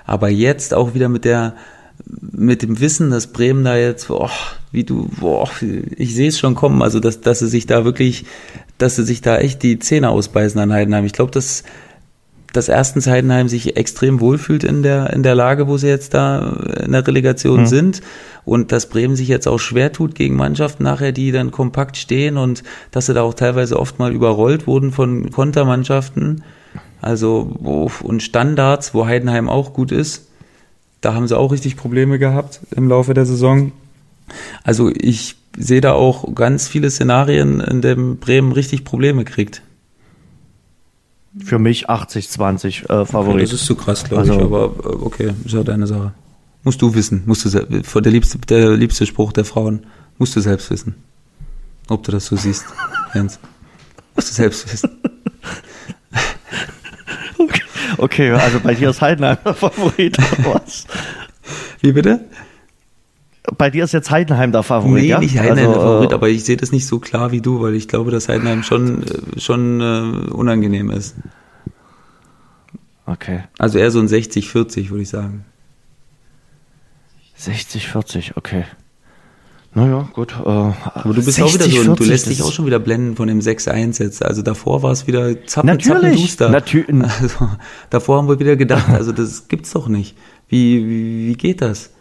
Aber jetzt auch wieder mit der mit dem Wissen, dass Bremen da jetzt, boah, wie du, boah, ich sehe es schon kommen, also dass, dass sie sich da wirklich, dass sie sich da echt die Zähne ausbeißen an Heidenheim. Ich glaube, dass, dass erstens Heidenheim sich extrem wohlfühlt in der, in der Lage, wo sie jetzt da in der Relegation mhm. sind und dass Bremen sich jetzt auch schwer tut gegen Mannschaften nachher, die dann kompakt stehen und dass sie da auch teilweise oft mal überrollt wurden von Kontermannschaften. Also, und Standards, wo Heidenheim auch gut ist. Da haben sie auch richtig Probleme gehabt im Laufe der Saison. Also ich sehe da auch ganz viele Szenarien, in denen Bremen richtig Probleme kriegt. Für mich 80-20 äh, Favorit. Okay, das ist zu krass, glaube also, ich, aber äh, okay, ist ja deine Sache. Musst du wissen, musst du der liebste, der liebste Spruch der Frauen, musst du selbst wissen. Ob du das so siehst, Jens. Musst du selbst wissen. Okay. Also bei dir ist Heidenheim Favorit oder was? Wie bitte? bei dir ist jetzt Heidenheim der Favorit. Nee, ja? nicht Heidenheim also, der Favorit, äh, aber ich sehe das nicht so klar wie du, weil ich glaube, dass Heidenheim schon, äh, schon äh, unangenehm ist. Okay. Also eher so ein 60-40, würde ich sagen. 60, 40, okay. Naja, gut. Äh, Aber du bist auch wieder so, du lässt dich auch schon wieder blenden von dem 6-1 jetzt. Also davor war es wieder zappen, Natürlich, zappen, natür Also, davor haben wir wieder gedacht, also das gibt's doch nicht. Wie, wie, wie geht das?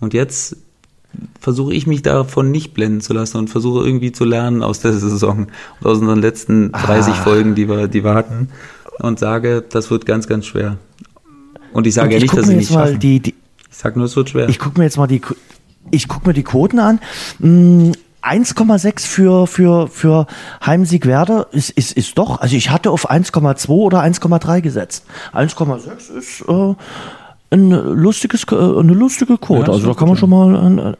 Und jetzt versuche ich mich davon nicht blenden zu lassen und versuche irgendwie zu lernen aus der Saison und aus unseren letzten 30 Ah. Folgen, die wir, die wir hatten und sage, das wird ganz, ganz schwer. Und ich sage Und ja ich nicht, guck dass jetzt nicht mal schaffen. die, die, ich sage nur, es wird schwer. ich gucke mir jetzt mal die, ich guck mir die Quoten an. Mm, 1,6 für, für, für Heimsieg Werder ist, ist, ist doch, also ich hatte auf 1,2 oder 1,3 gesetzt. 1,6 ist äh, ein lustiges, äh, eine lustige Quote. Ja, also da kann man schon mal ein,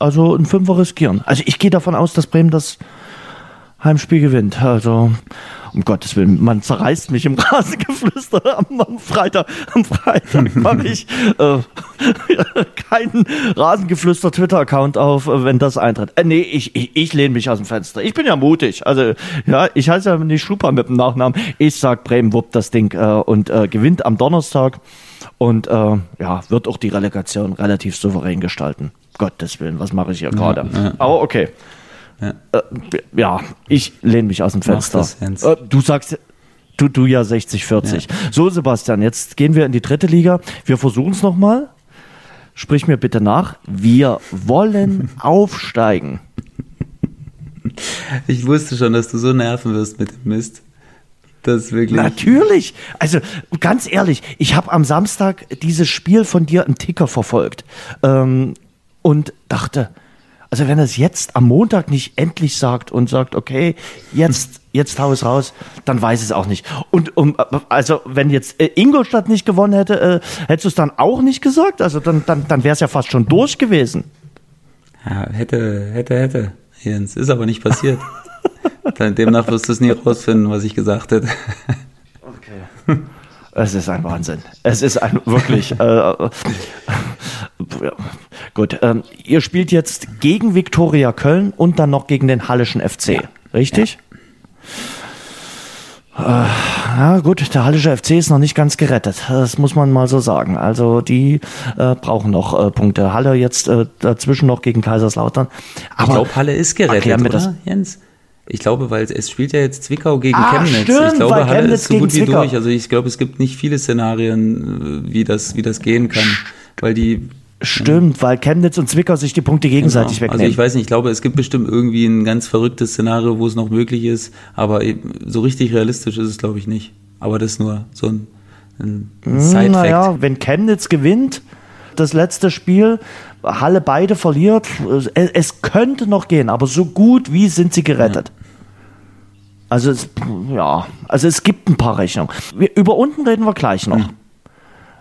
also ein Fünfer riskieren. Also ich gehe davon aus, dass Bremen das Heimspiel gewinnt. Also um Gottes Willen, man zerreißt mich im Rasengeflüster am, am Freitag. Am Freitag mache ich äh, keinen Rasengeflüster Twitter-Account auf, wenn das eintritt. Äh, nee, ich, ich, ich lehne mich aus dem Fenster. Ich bin ja mutig. Also ja, ich heiße ja nicht Schupa mit dem Nachnamen. Ich sag Bremen wuppt das Ding äh, und äh, gewinnt am Donnerstag und äh, ja, wird auch die Relegation relativ souverän gestalten. Gottes Willen, was mache ich hier gerade? ja. Aber okay. Ja. Äh, ja, ich lehne mich aus dem Fenster. das. Äh, du sagst, du, du ja 60, 40. So, Sebastian, jetzt gehen wir in die dritte Liga. Wir versuchen es nochmal. Sprich mir bitte nach. Wir wollen aufsteigen. Ich wusste schon, dass du so nerven wirst mit dem Mist. Das wirklich. Natürlich. Also ganz ehrlich, ich habe am Samstag dieses Spiel von dir im Ticker verfolgt ähm, und dachte, also wenn er es jetzt am Montag nicht endlich sagt und sagt, okay, jetzt jetzt hau es raus, dann weiß es auch nicht. Und um, also wenn jetzt äh, Ingolstadt nicht gewonnen hätte, äh, hättest du es dann auch nicht gesagt? Also dann dann dann wäre es ja fast schon durch gewesen. Ja, hätte, hätte, hätte. Jens, ist aber nicht passiert. Demnach wirst du es nie rausfinden, was ich gesagt hätte. Okay. Es ist ein Wahnsinn. Es ist ein wirklich. Äh, äh, ja. Gut, ähm, ihr spielt jetzt gegen Viktoria Köln und dann noch gegen den Hallischen FC, richtig? Ja. Äh, ja gut, der Hallische FC ist noch nicht ganz gerettet. Das muss man mal so sagen. Also die äh, brauchen noch äh, Punkte. Halle jetzt äh, dazwischen noch gegen Kaiserslautern. Aber Ich glaube, Halle ist gerettet, oder, das. Jens? Ich glaube, weil es spielt ja jetzt Zwickau gegen Ah, Chemnitz. stimmt, ich glaube, Halle ist so gut wie Zwickau. durch. Also ich glaube, es gibt nicht viele Szenarien, äh, wie das, wie das gehen kann. Weil die Stimmt, weil Chemnitz und Zwickau sich die Punkte gegenseitig Genau. wegnehmen. Also ich weiß nicht, ich glaube, es gibt bestimmt irgendwie ein ganz verrücktes Szenario, wo es noch möglich ist, aber eben so richtig realistisch ist es, glaube ich, nicht. Aber das ist nur so ein, ein Side-Fact. Naja, wenn Chemnitz gewinnt, das letzte Spiel, Halle beide verliert, es, es könnte noch gehen, aber so gut wie sind sie gerettet. Also es, ja, also es gibt ein paar Rechnungen. Wir, über unten reden wir gleich noch.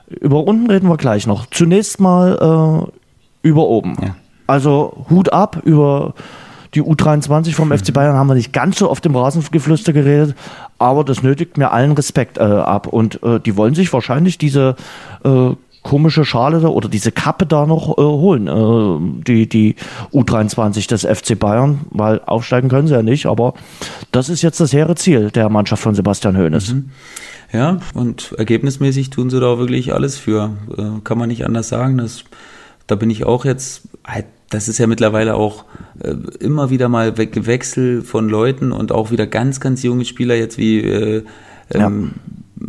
Über unten reden wir gleich noch. Zunächst mal äh, über oben. Ja. Also Hut ab über die U23 vom FC Bayern haben wir nicht ganz so oft im Rasengeflüster geredet, aber das nötigt mir allen Respekt äh, ab. Und äh, die wollen sich wahrscheinlich diese äh, komische Schale da oder diese Kappe da noch äh, holen, äh, die, die U23 des FC Bayern, weil aufsteigen können sie ja nicht, aber das ist jetzt das hehre Ziel der Mannschaft von Sebastian Hoeneß. Ja, und ergebnismäßig tun sie da wirklich alles für. Äh, kann man nicht anders sagen. Das, da bin ich auch jetzt, halt, das ist ja mittlerweile auch äh, immer wieder mal We Gewechsel von Leuten und auch wieder ganz, ganz junge Spieler jetzt wie äh, ähm,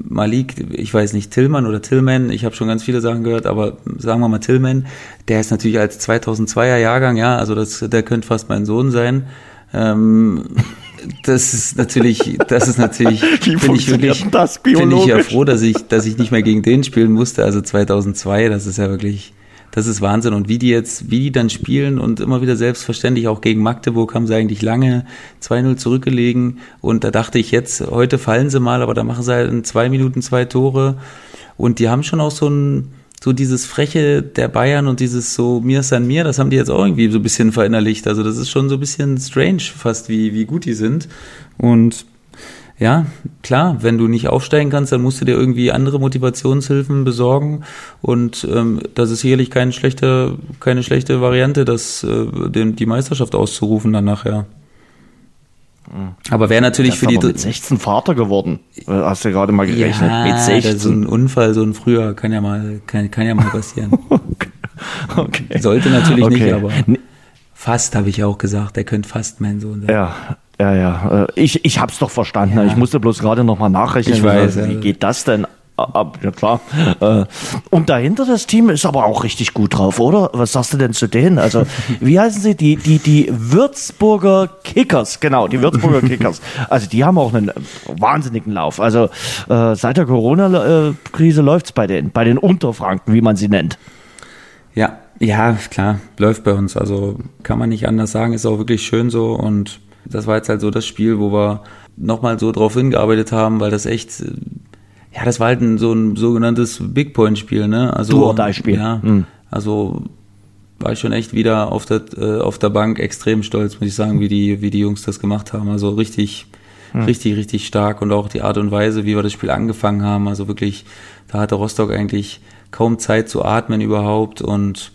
Malik, ich weiß nicht, Tillmann oder Tillman, ich habe schon ganz viele Sachen gehört, aber sagen wir mal Tillman, der ist natürlich als 2002er Jahrgang, ja, also das, der könnte fast mein Sohn sein. Ähm, das ist natürlich, das ist natürlich, bin ich wirklich, das bin ich ja froh, dass ich, dass ich nicht mehr gegen den spielen musste, also 2002, das ist ja wirklich, das ist Wahnsinn. Und wie die jetzt, wie die dann spielen und immer wieder selbstverständlich, auch gegen Magdeburg haben sie eigentlich lange 2-0 zurückgelegen. Und da dachte ich jetzt, heute fallen sie mal, aber da machen sie halt in zwei Minuten zwei Tore. Und die haben schon auch so ein, so dieses Freche der Bayern und dieses so mir san mir, das haben die jetzt auch irgendwie so ein bisschen verinnerlicht. Also das ist schon so ein bisschen strange fast, wie, wie gut die sind. Und ja, klar, wenn du nicht aufsteigen kannst, dann musst du dir irgendwie andere Motivationshilfen besorgen. Und ähm, das ist sicherlich keine schlechte, keine schlechte Variante, das, äh, den, die Meisterschaft auszurufen dann nachher. Aber wäre natürlich für die. mit 16 Vater geworden. Äh, hast du gerade mal gerechnet. Ja, mit 16. so ein Unfall, so ein früher, kann ja mal, kann, kann ja mal passieren. okay. okay. Sollte natürlich okay. nicht, aber fast habe ich auch gesagt. Der könnte fast mein Sohn sein. Ja, ja, ja. Äh, ich, ich hab's doch verstanden. Ja. Ich musste bloß gerade noch mal nachrechnen. Ich weiß, wie geht das denn? Ja, klar. Äh, und dahinter das Team ist aber auch richtig gut drauf, oder? Was sagst du denn zu denen? Also, wie heißen sie? Die, die, die Würzburger Kickers, genau, die Würzburger Kickers. Also, die haben auch einen wahnsinnigen Lauf. Also, äh, seit der Corona-Krise läuft's bei denen, bei den Unterfranken, wie man sie nennt. Ja, ja, klar, läuft bei uns. Also, kann man nicht anders sagen, ist auch wirklich schön so und das war jetzt halt so das Spiel, wo wir nochmal so drauf hingearbeitet haben, weil das echt, ja, das war halt ein, so ein sogenanntes Big Point Spiel, ne? Also, du Spiel. Ja, mhm. also war ich schon echt wieder auf der, äh, auf der Bank extrem stolz, muss ich sagen, wie die, wie die Jungs das gemacht haben. Also richtig, mhm. richtig, richtig stark und auch die Art und Weise, wie wir das Spiel angefangen haben. Also wirklich, da hatte Rostock eigentlich kaum Zeit zu atmen überhaupt und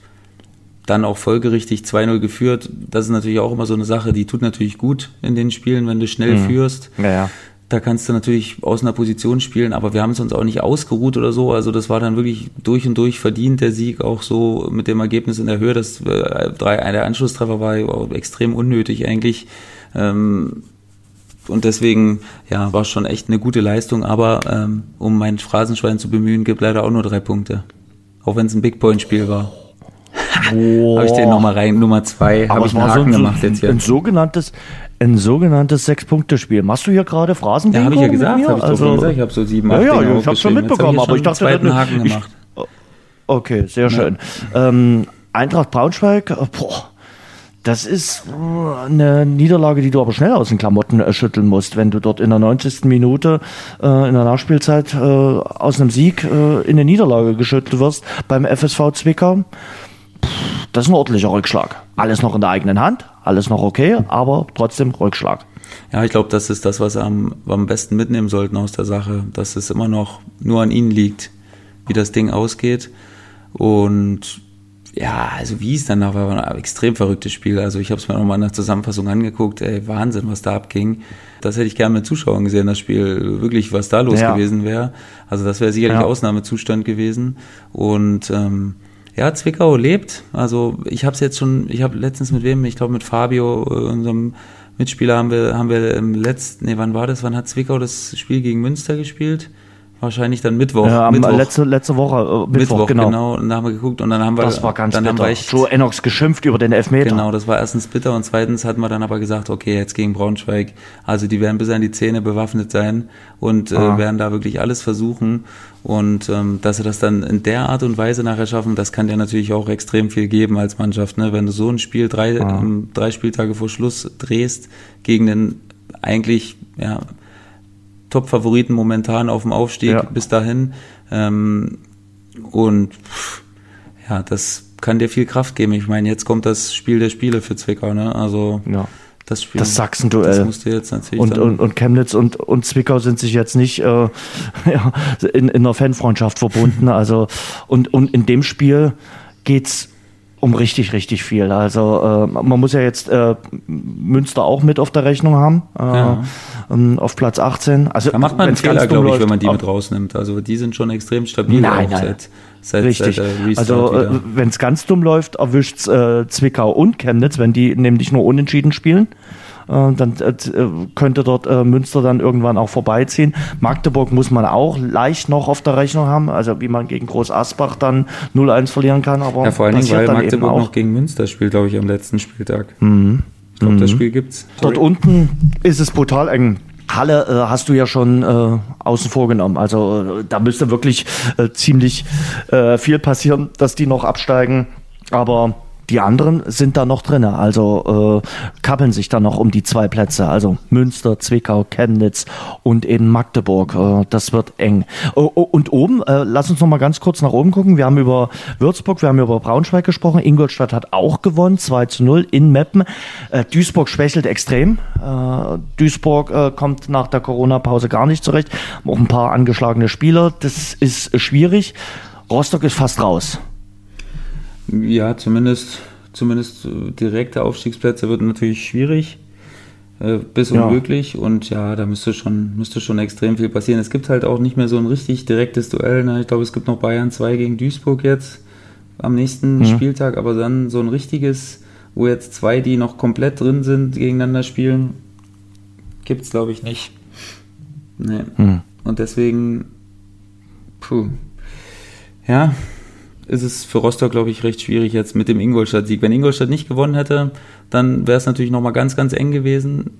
dann auch folgerichtig 2-0 geführt. Das ist natürlich auch immer so eine Sache, die tut natürlich gut in den Spielen, wenn du schnell mhm. führst. Ja, ja. Da kannst du natürlich aus einer Position spielen, aber wir haben es uns auch nicht ausgeruht oder so. Also das war dann wirklich durch und durch verdient, der Sieg, auch so mit dem Ergebnis in der Höhe. Das äh, drei, der Anschlusstreffer war extrem unnötig eigentlich. Ähm, und deswegen, ja, war schon echt eine gute Leistung. Aber ähm, um mein Phrasenschwein zu bemühen, gibt leider auch nur drei Punkte. Auch wenn es ein Big Point-Spiel war. Habe ich den nochmal rein, Nummer zwei, habe ich einen Haken so ein, gemacht jetzt hier. Ein sogenanntes, ein sogenanntes Sechs-Punkte-Spiel. Machst du hier gerade Phrasen? Ja, habe ich ja gesagt, habe ich also, gesagt. Ich habe so sieben, acht Ja, ja, ich habe schon mitbekommen, aber ich dachte, zweiten Haken ich, gemacht. Okay, sehr ja. schön. Ähm, Eintracht Braunschweig, äh, boah, das ist äh, eine Niederlage, die du aber schnell aus den Klamotten äh, schütteln musst, wenn du dort in der 90. Minute äh, in der Nachspielzeit äh, aus einem Sieg äh, in eine Niederlage geschüttelt wirst beim FSV Zwickau das ist ein ordentlicher Rückschlag. Alles noch in der eigenen Hand, alles noch okay, aber trotzdem Rückschlag. Ja, ich glaube, das ist das, was wir am, am besten mitnehmen sollten aus der Sache, dass es immer noch nur an ihnen liegt, wie das Ding ausgeht. Und ja, also wie es dann nach war, ein extrem verrücktes Spiel. Also ich habe es mir nochmal der Zusammenfassung angeguckt. Ey, Wahnsinn, was da abging. Das hätte ich gerne mit Zuschauern gesehen, das Spiel. Wirklich, was da los ja. gewesen wäre. Also das wäre sicherlich ja. Ausnahmezustand gewesen. Und ähm, ja, Zwickau lebt. Also ich habe es jetzt schon, ich habe letztens mit wem, ich glaube mit Fabio, äh, unserem Mitspieler, haben wir, haben wir im letzten, nee, wann war das? Wann hat Zwickau das Spiel gegen Münster gespielt? Wahrscheinlich dann Mittwoch. Ja, Mittwoch. Letzte, letzte Woche, äh, Mittwoch, Mittwoch, genau. genau. Und dann haben wir geguckt und dann haben wir. Das war ganz dann bitter. Haben wir echt, Joe Enox geschimpft über den Elfmeter. Genau, das war erstens bitter und zweitens hatten wir dann aber gesagt, okay, jetzt gegen Braunschweig. Also die werden bis an die Zähne bewaffnet sein und äh, ah. werden da wirklich alles versuchen. Und ähm, dass sie das dann in der Art und Weise nachher schaffen, das kann dir natürlich auch extrem viel geben als Mannschaft. Ne? Wenn du so ein Spiel drei, ah. ähm, drei Spieltage vor Schluss drehst gegen den eigentlich ja, Top-Favoriten momentan auf dem Aufstieg ja. bis dahin. Ähm, und ja, das kann dir viel Kraft geben. Ich meine, jetzt kommt das Spiel der Spiele für Zwickau, ne? Also ja. das Spiel. Das Sachsen-Duell. Das musst du jetzt natürlich. Und, und, und Chemnitz und, und Zwickau sind sich jetzt nicht äh, ja, in, in einer Fanfreundschaft verbunden. Also und, und in dem Spiel geht's um richtig, richtig viel. Also äh, man muss ja jetzt äh, Münster auch mit auf der Rechnung haben, äh, ja. ähm, auf Platz 18. Also, da macht man einen Fehler, glaube ich, wenn man die mit rausnimmt. Also die sind schon extrem stabil. Nein, nein. Seit, seit, richtig. Seit also äh, wenn es ganz dumm läuft, erwischt äh, Zwickau und Chemnitz, wenn die nämlich nur unentschieden spielen. Äh, dann äh, könnte dort äh, Münster dann irgendwann auch vorbeiziehen. Magdeburg muss man auch leicht noch auf der Rechnung haben, also wie man gegen Groß Asbach dann 0-1 verlieren kann. Aber ja, vor allen Dingen, weil Magdeburg noch gegen Münster spielt, glaube ich, am letzten Spieltag. Mhm. Ich glaube, mhm. das Spiel gibt's. Sorry. Dort unten ist es brutal eng. Halle äh, hast du ja schon äh, außen vor genommen. Also äh, da müsste wirklich äh, ziemlich äh, viel passieren, dass die noch absteigen. Aber die anderen sind da noch drin, also äh, kappeln sich da noch um die zwei Plätze, also Münster, Zwickau, Chemnitz und eben Magdeburg. Äh, das wird eng. Oh, oh, und oben, äh, lass uns noch mal ganz kurz nach oben gucken. Wir haben über Würzburg, wir haben über Braunschweig gesprochen. Ingolstadt hat auch gewonnen, 2 zu 0 in Meppen. Äh, Duisburg schwächelt extrem. Äh, Duisburg äh, kommt nach der Corona-Pause gar nicht zurecht. Auch ein paar angeschlagene Spieler. Das ist schwierig. Rostock ist fast raus. Ja, zumindest, zumindest direkte Aufstiegsplätze wird natürlich schwierig äh, bis unmöglich ja. und ja, da müsste schon, müsste schon extrem viel passieren. Es gibt halt auch nicht mehr so ein richtig direktes Duell. Ne? Ich glaube, es gibt noch Bayern 2 gegen Duisburg jetzt am nächsten mhm. Spieltag, aber dann so ein richtiges, wo jetzt zwei, die noch komplett drin sind, gegeneinander spielen, gibt es glaube ich nicht. Nee. Mhm. Und deswegen, puh. Ja, ist es für Rostock, glaube ich, recht schwierig jetzt mit dem Ingolstadt-Sieg. Wenn Ingolstadt nicht gewonnen hätte, dann wäre es natürlich nochmal ganz, ganz eng gewesen.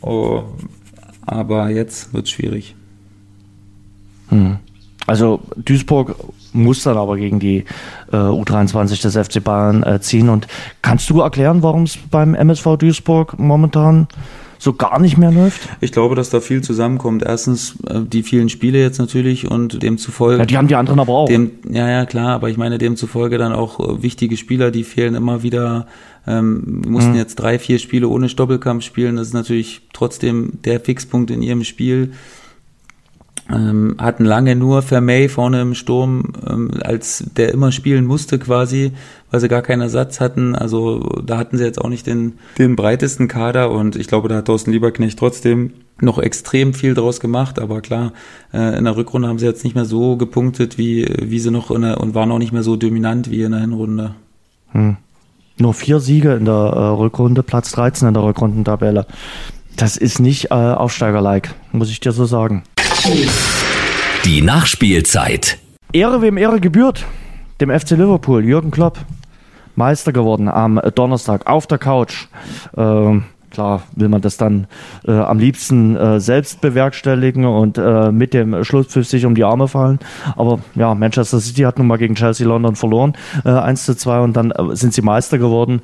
Oh, aber jetzt wird es schwierig. Hm. Also Duisburg muss dann aber gegen die äh, U23 des FC Bayern äh, ziehen. Und kannst du erklären, warum es beim MSV Duisburg momentan so gar nicht mehr läuft? Ich glaube, dass da viel zusammenkommt. Erstens äh, die vielen Spiele jetzt natürlich und demzufolge. Ja, die haben die anderen aber auch. Dem, ja, ja, klar, aber ich meine demzufolge dann auch äh, wichtige Spieler, die fehlen immer wieder. Ähm, mussten mhm. jetzt drei, vier Spiele ohne Stoppelkampf spielen. Das ist natürlich trotzdem der Fixpunkt in ihrem Spiel. Ähm, hatten lange nur Vermey vorne im Sturm, ähm, als der immer spielen musste quasi, weil sie gar keinen Ersatz hatten. Also da hatten sie jetzt auch nicht den, den breitesten Kader und ich glaube, da hat Thorsten Lieberknecht trotzdem noch extrem viel draus gemacht, aber klar, äh, in der Rückrunde haben sie jetzt nicht mehr so gepunktet, wie, wie sie noch in der, und waren auch nicht mehr so dominant wie in der Hinrunde. Hm. Nur vier Siege in der äh, Rückrunde, Platz 13 in der Rückrundentabelle. Das ist nicht äh, Aufsteiger-like, muss ich dir so sagen. Die Nachspielzeit. Ehre wem Ehre gebührt. Dem FC Liverpool, Jürgen Klopp, Meister geworden am Donnerstag auf der Couch. Ähm, klar will man das dann äh, am liebsten äh, selbst bewerkstelligen und äh, mit dem Schlusspfiff sich um die Arme fallen. Aber ja, Manchester City hat nun mal gegen Chelsea London verloren, äh, 1 zu 2 und dann äh, sind sie Meister geworden.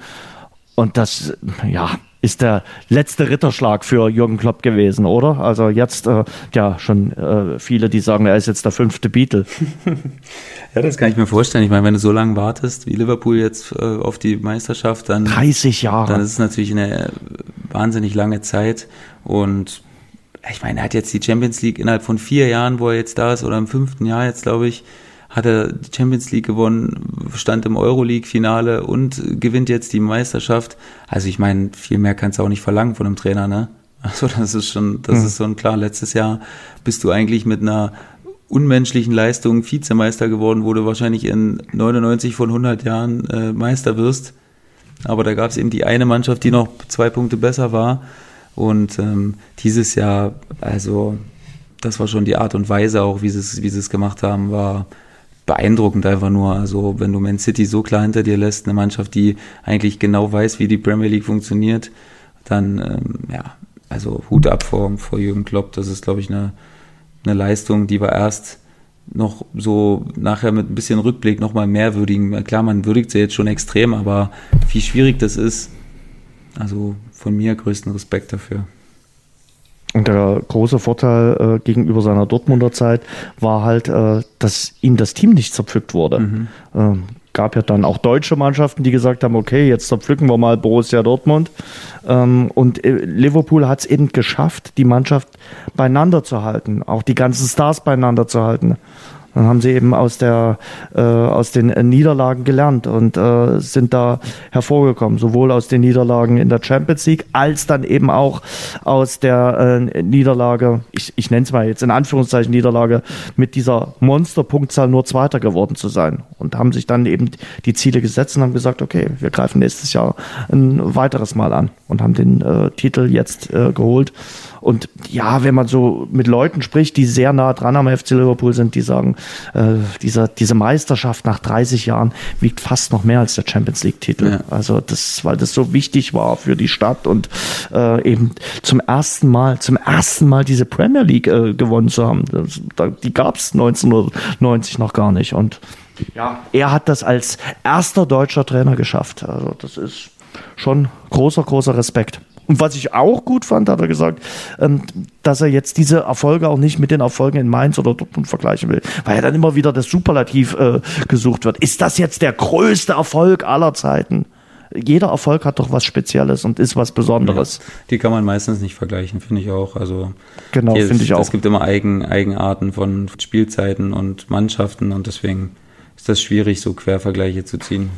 Und das, ja, ist der letzte Ritterschlag für Jürgen Klopp gewesen, oder? Also jetzt äh, ja schon äh, viele, die sagen, er ist jetzt der fünfte Beatle. ja, das kann ich mir vorstellen. Ich meine, wenn du so lange wartest wie Liverpool jetzt äh, auf die Meisterschaft, dann 30 Jahre. Dann ist es natürlich eine wahnsinnig lange Zeit und ich meine, er hat jetzt die Champions League innerhalb von vier Jahren, wo er jetzt da ist, oder im fünften Jahr jetzt, glaube ich, hat er die Champions League gewonnen, stand im Euroleague-Finale und gewinnt jetzt die Meisterschaft. Also ich meine, viel mehr kannst du auch nicht verlangen von einem Trainer, ne? Also das ist schon, das mhm. ist schon klar. Letztes Jahr bist du eigentlich mit einer unmenschlichen Leistung Vizemeister geworden, wo du wahrscheinlich in 99 von 100 Jahren äh, Meister wirst. Aber da gab es eben die eine Mannschaft, die noch zwei Punkte besser war. Und ähm, dieses Jahr, also das war schon die Art und Weise auch, wie sie es, wie sie es gemacht haben, war beeindruckend einfach nur. Also wenn du Man City so klar hinter dir lässt, eine Mannschaft, die eigentlich genau weiß, wie die Premier League funktioniert, dann ähm, ja, also Hut ab vor, vor Jürgen Klopp. Das ist, glaube ich, eine, eine Leistung, die wir erst noch so nachher mit ein bisschen Rückblick nochmal mehr würdigen. Klar, man würdigt sie jetzt schon extrem, aber wie schwierig das ist, also von mir größten Respekt dafür. Und der große Vorteil äh, gegenüber seiner Dortmunder Zeit war halt, äh, dass ihm das Team nicht zerpflückt wurde. Mhm. Ähm, gab ja dann auch deutsche Mannschaften, die gesagt haben, okay, jetzt zerpflücken wir mal Borussia Dortmund. Ähm, und äh, Liverpool hat es eben geschafft, die Mannschaft beieinander zu halten, auch die ganzen Stars beieinander zu halten. Dann haben sie eben aus, der, äh, aus den Niederlagen gelernt und äh, sind da hervorgekommen, sowohl aus den Niederlagen in der Champions League als dann eben auch aus der äh, Niederlage, ich, ich nenne es mal jetzt in Anführungszeichen Niederlage, mit dieser Monsterpunktzahl nur Zweiter geworden zu sein. Und haben sich dann eben die Ziele gesetzt und haben gesagt, okay, wir greifen nächstes Jahr ein weiteres Mal an und haben den äh, Titel jetzt äh, geholt. Und ja, wenn man so mit Leuten spricht, die sehr nah dran am FC Liverpool sind, die sagen, äh, dieser, diese Meisterschaft nach 30 Jahren wiegt fast noch mehr als der Champions League-Titel. Ja. Also das, weil das so wichtig war für die Stadt und äh, eben zum ersten Mal, zum ersten Mal diese Premier League äh, gewonnen zu haben. Das, die gab es 1990 noch gar nicht. Und ja, er hat das als erster deutscher Trainer geschafft. Also das ist schon großer, großer Respekt. Und was ich auch gut fand, hat er gesagt, ähm, dass er jetzt diese Erfolge auch nicht mit den Erfolgen in Mainz oder Dortmund vergleichen will, weil ja dann immer wieder das Superlativ äh, gesucht wird. Ist das jetzt der größte Erfolg aller Zeiten? Jeder Erfolg hat doch was Spezielles und ist was Besonderes. Ja, die kann man meistens nicht vergleichen, finde ich auch. Also genau, finde ich auch. Es gibt immer Eigen, Eigenarten von Spielzeiten und Mannschaften und deswegen ist das schwierig, so Quervergleiche zu ziehen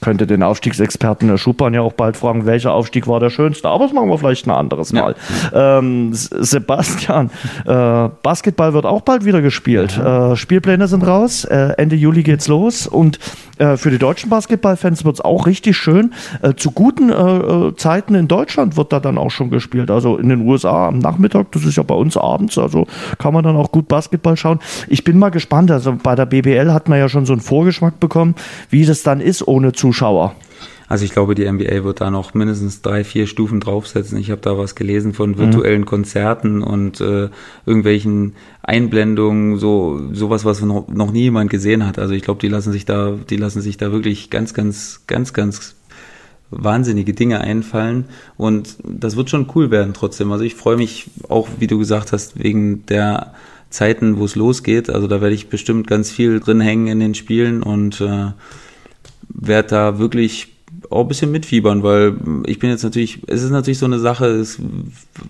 könnte den Aufstiegsexperten der Schuppan ja auch bald fragen, welcher Aufstieg war der schönste. Aber das machen wir vielleicht ein anderes Mal. Ja. Ähm, Sebastian, äh, Basketball wird auch bald wieder gespielt. Äh, Spielpläne sind raus. Äh, Ende Juli geht's los. Und äh, für die deutschen Basketballfans wird es auch richtig schön. Äh, zu guten äh, Zeiten in Deutschland wird da dann auch schon gespielt. Also in den USA am Nachmittag, das ist ja bei uns abends. Also kann man dann auch gut Basketball schauen. Ich bin mal gespannt. Also bei der BBL hat man ja schon so einen Vorgeschmack bekommen, wie das dann ist ohne zu Zuschauer. Also ich glaube, die NBA wird da noch mindestens drei, vier Stufen draufsetzen. Ich habe da was gelesen von virtuellen mhm. Konzerten und äh, irgendwelchen Einblendungen, so sowas, was noch, noch nie jemand gesehen hat. Also ich glaube, die lassen sich da, die lassen sich da wirklich ganz, ganz, ganz, ganz wahnsinnige Dinge einfallen und das wird schon cool werden trotzdem. Also ich freue mich auch, wie du gesagt hast, wegen der Zeiten, wo es losgeht. Also da werde ich bestimmt ganz viel drin hängen in den Spielen und äh, werde da wirklich auch ein bisschen mitfiebern, weil ich bin jetzt natürlich, es ist natürlich so eine Sache, es,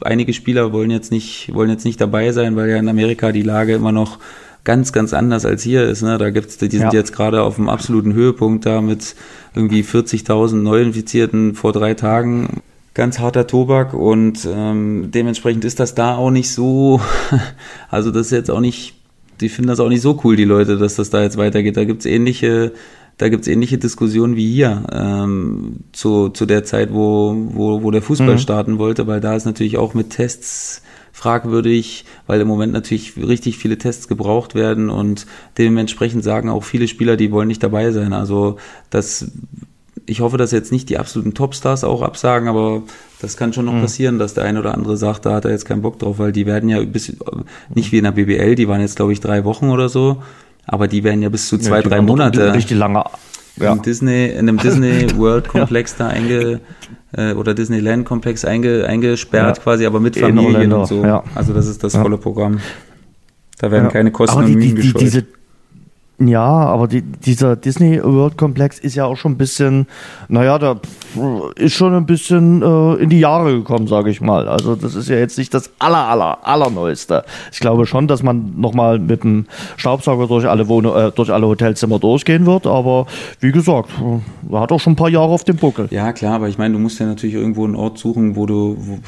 einige Spieler wollen jetzt nicht, wollen jetzt nicht dabei sein, weil ja in Amerika die Lage immer noch ganz, ganz anders als hier ist. Ne? Da gibt's, die sind ja. jetzt gerade auf dem absoluten Höhepunkt da mit irgendwie 40.000 Neuinfizierten vor drei Tagen. Ganz harter Tobak und ähm, dementsprechend ist das da auch nicht so, also das ist jetzt auch nicht, die finden das auch nicht so cool, die Leute, dass das da jetzt weitergeht. Da gibt's ähnliche da gibt es ähnliche Diskussionen wie hier ähm, zu, zu der Zeit, wo, wo, wo der Fußball mhm. starten wollte, weil da ist natürlich auch mit Tests fragwürdig, weil im Moment natürlich richtig viele Tests gebraucht werden und dementsprechend sagen auch viele Spieler, die wollen nicht dabei sein. Also das, ich hoffe, dass jetzt nicht die absoluten Topstars auch absagen, aber das kann schon noch mhm. passieren, dass der eine oder andere sagt, da hat er jetzt keinen Bock drauf, weil die werden ja bis, nicht wie in der BBL, die waren jetzt glaube ich drei Wochen oder so aber die werden ja bis zu zwei, ja, drei Monate. Richtig lange. Ja. In, Disney, in einem Disney World Komplex ja. da einge äh, oder Disneyland Komplex einge, eingesperrt quasi, aber mit Familien und so. Also das ist das volle Programm. Da werden keine Kosten aber die, und Mühen die, die, diese ja, aber die, dieser Disney World Komplex ist ja auch schon ein bisschen, naja, da ist schon ein bisschen äh, in die Jahre gekommen, sage ich mal. Also das ist ja jetzt nicht das aller, aller, allerneueste. Ich glaube schon, dass man nochmal mit dem Staubsauger durch alle, Wohn äh, durch alle Hotelzimmer durchgehen wird, aber wie gesagt, äh, hat auch schon ein paar Jahre auf dem Buckel. Ja, klar, aber ich meine, du musst ja natürlich irgendwo einen Ort suchen, wo du, wo,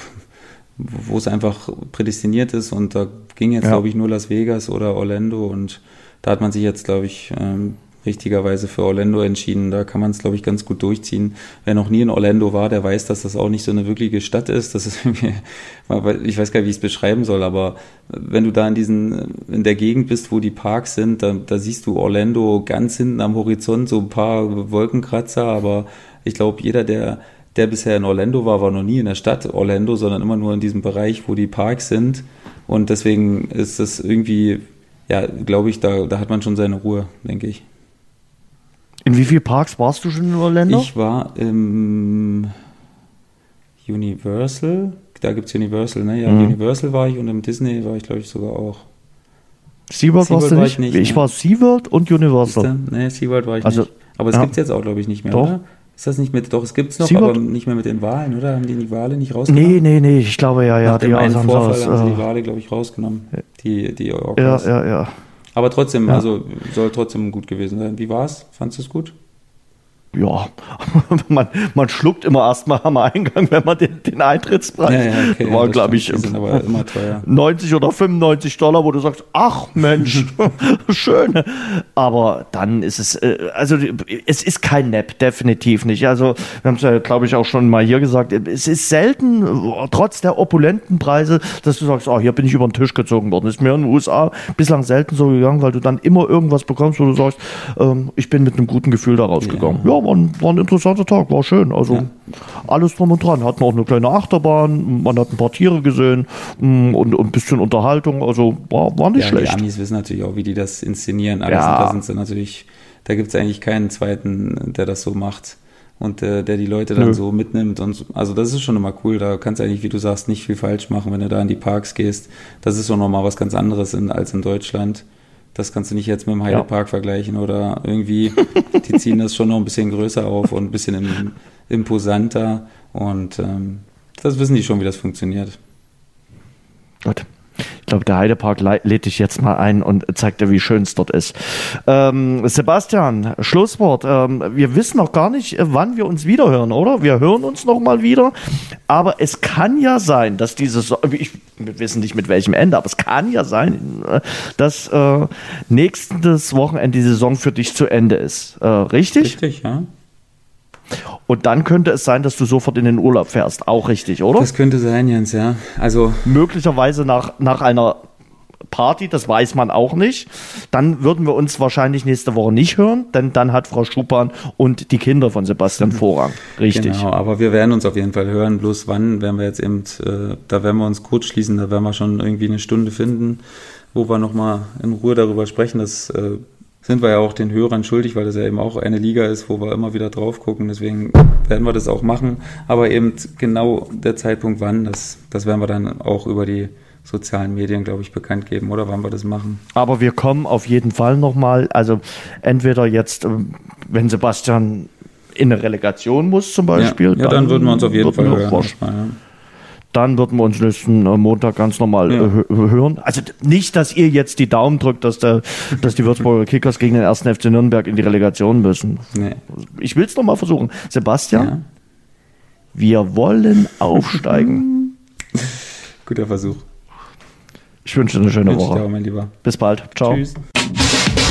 wo es einfach prädestiniert ist und da ging jetzt, ja. glaube ich, nur Las Vegas oder Orlando und da hat man sich jetzt, glaube ich, ähm, richtigerweise für Orlando entschieden. Da kann man es, glaube ich, ganz gut durchziehen. Wer noch nie in Orlando war, der weiß, dass das auch nicht so eine wirkliche Stadt ist. Das ist irgendwie, ich weiß gar nicht, wie ich es beschreiben soll, aber wenn du da in diesen, in der Gegend bist, wo die Parks sind, da, da siehst du Orlando ganz hinten am Horizont, so ein paar Wolkenkratzer, aber ich glaube, jeder, der der bisher in Orlando war, war noch nie in der Stadt Orlando, sondern immer nur in diesem Bereich, wo die Parks sind. Und deswegen ist das irgendwie ja, glaube ich, da, da hat man schon seine Ruhe, denke ich. In wie vielen Parks warst du schon in Orlando? Ich war im Universal, da gibt es Universal, ne? Ja, mhm. Universal war ich und im Disney war ich, glaube ich, sogar auch. SeaWorld, warst du nicht? Ich, nicht, ich ne? war SeaWorld und Universal. Ne, SeaWorld war ich also, nicht. Aber es ja. gibt es jetzt auch, glaube ich, nicht mehr, doch. oder? Ist das nicht mit, doch, es gibt es noch, SeaWorld? aber nicht mehr mit den Wahlen, oder? Haben die die Wale nicht rausgenommen? Nee, nee, nee, ich glaube ja, ja. Nach dem einen Vorfall haben sie die äh, Wale, glaube ich, rausgenommen. Die, die Orcas. Ja, ja, ja. Aber trotzdem, ja. also soll trotzdem gut gewesen sein. Wie war's? Fandest du es gut? Ja, man, man schluckt immer erstmal am Eingang, wenn man den, den Eintrittspreis, ja, ja, okay, war, glaube ich, 90 oder 95 Dollar, wo du sagst, ach Mensch, schön. Aber dann ist es, äh, also es ist kein Nap, definitiv nicht. Also wir haben es ja, glaube ich, auch schon mal hier gesagt, es ist selten, trotz der opulenten Preise, dass du sagst, oh, hier bin ich über den Tisch gezogen worden. ist mir in den USA bislang selten so gegangen, weil du dann immer irgendwas bekommst, wo du sagst, ähm, ich bin mit einem guten Gefühl da rausgegangen. Ja, war ein, war ein interessanter Tag, war schön. Also ja. alles drum und dran. Hatten auch eine kleine Achterbahn, man hat ein paar Tiere gesehen mm, und, und ein bisschen Unterhaltung. Also war, war nicht ja, schlecht. Die Amis wissen natürlich auch, wie die das inszenieren. Aber ja. da sind sie natürlich, da gibt es eigentlich keinen zweiten, der das so macht und äh, der die Leute dann Nö. so mitnimmt. Und so. also das ist schon immer cool. Da kannst du eigentlich, wie du sagst, nicht viel falsch machen, wenn du da in die Parks gehst. Das ist so nochmal was ganz anderes in, als in Deutschland. Das kannst du nicht jetzt mit dem Heidepark ja. vergleichen oder irgendwie, die ziehen das schon noch ein bisschen größer auf und ein bisschen imposanter und ähm, das wissen die schon, wie das funktioniert. Glaube, der Heidepark lädt dich jetzt mal ein und zeigt dir, wie schön es dort ist. Ähm, Sebastian, Schlusswort. Ähm, wir wissen noch gar nicht, äh, wann wir uns wiederhören, oder? Wir hören uns noch mal wieder. Aber es kann ja sein, dass dieses, ich, wir wissen nicht mit welchem Ende, aber es kann ja sein, äh, dass äh, nächstes Wochenende die Saison für dich zu Ende ist. Äh, richtig? Richtig, ja. Und dann könnte es sein, dass du sofort in den Urlaub fährst. Auch richtig, oder? Das könnte sein, Jens, ja. Also möglicherweise nach, nach einer Party, das weiß man auch nicht. Dann würden wir uns wahrscheinlich nächste Woche nicht hören, denn dann hat Frau Schupan und die Kinder von Sebastian. Vorrang. Richtig. Genau, aber wir werden uns auf jeden Fall hören. Bloß wann werden wir jetzt eben, äh, da werden wir uns kurz schließen, da werden wir schon irgendwie eine Stunde finden, wo wir nochmal in Ruhe darüber sprechen. Das äh, sind wir ja auch den Hörern schuldig, weil das ja eben auch eine Liga ist, wo wir immer wieder drauf gucken. Deswegen werden wir das auch machen. Aber eben genau der Zeitpunkt wann, das, das werden wir dann auch über die sozialen Medien, glaube ich, bekannt geben, oder wann wir das machen. Aber wir kommen auf jeden Fall nochmal, also entweder jetzt, ähm, wenn Sebastian in eine Relegation muss zum Beispiel. Ja, ja dann, dann, würden wir uns auf jeden Fall hören dann würden wir uns nächsten äh, Montag ganz normal ja. Äh, hören. Also nicht, dass ihr jetzt die Daumen drückt, dass, der, dass die Würzburger Kickers gegen den ersten FC Nürnberg in die Relegation müssen. Nee. Ich will es nochmal versuchen. Sebastian, ja. wir wollen aufsteigen. Guter Versuch. Ich wünsche dir eine schöne Woche. Auch, mein Lieber. Bis bald. Ciao. Tschüss.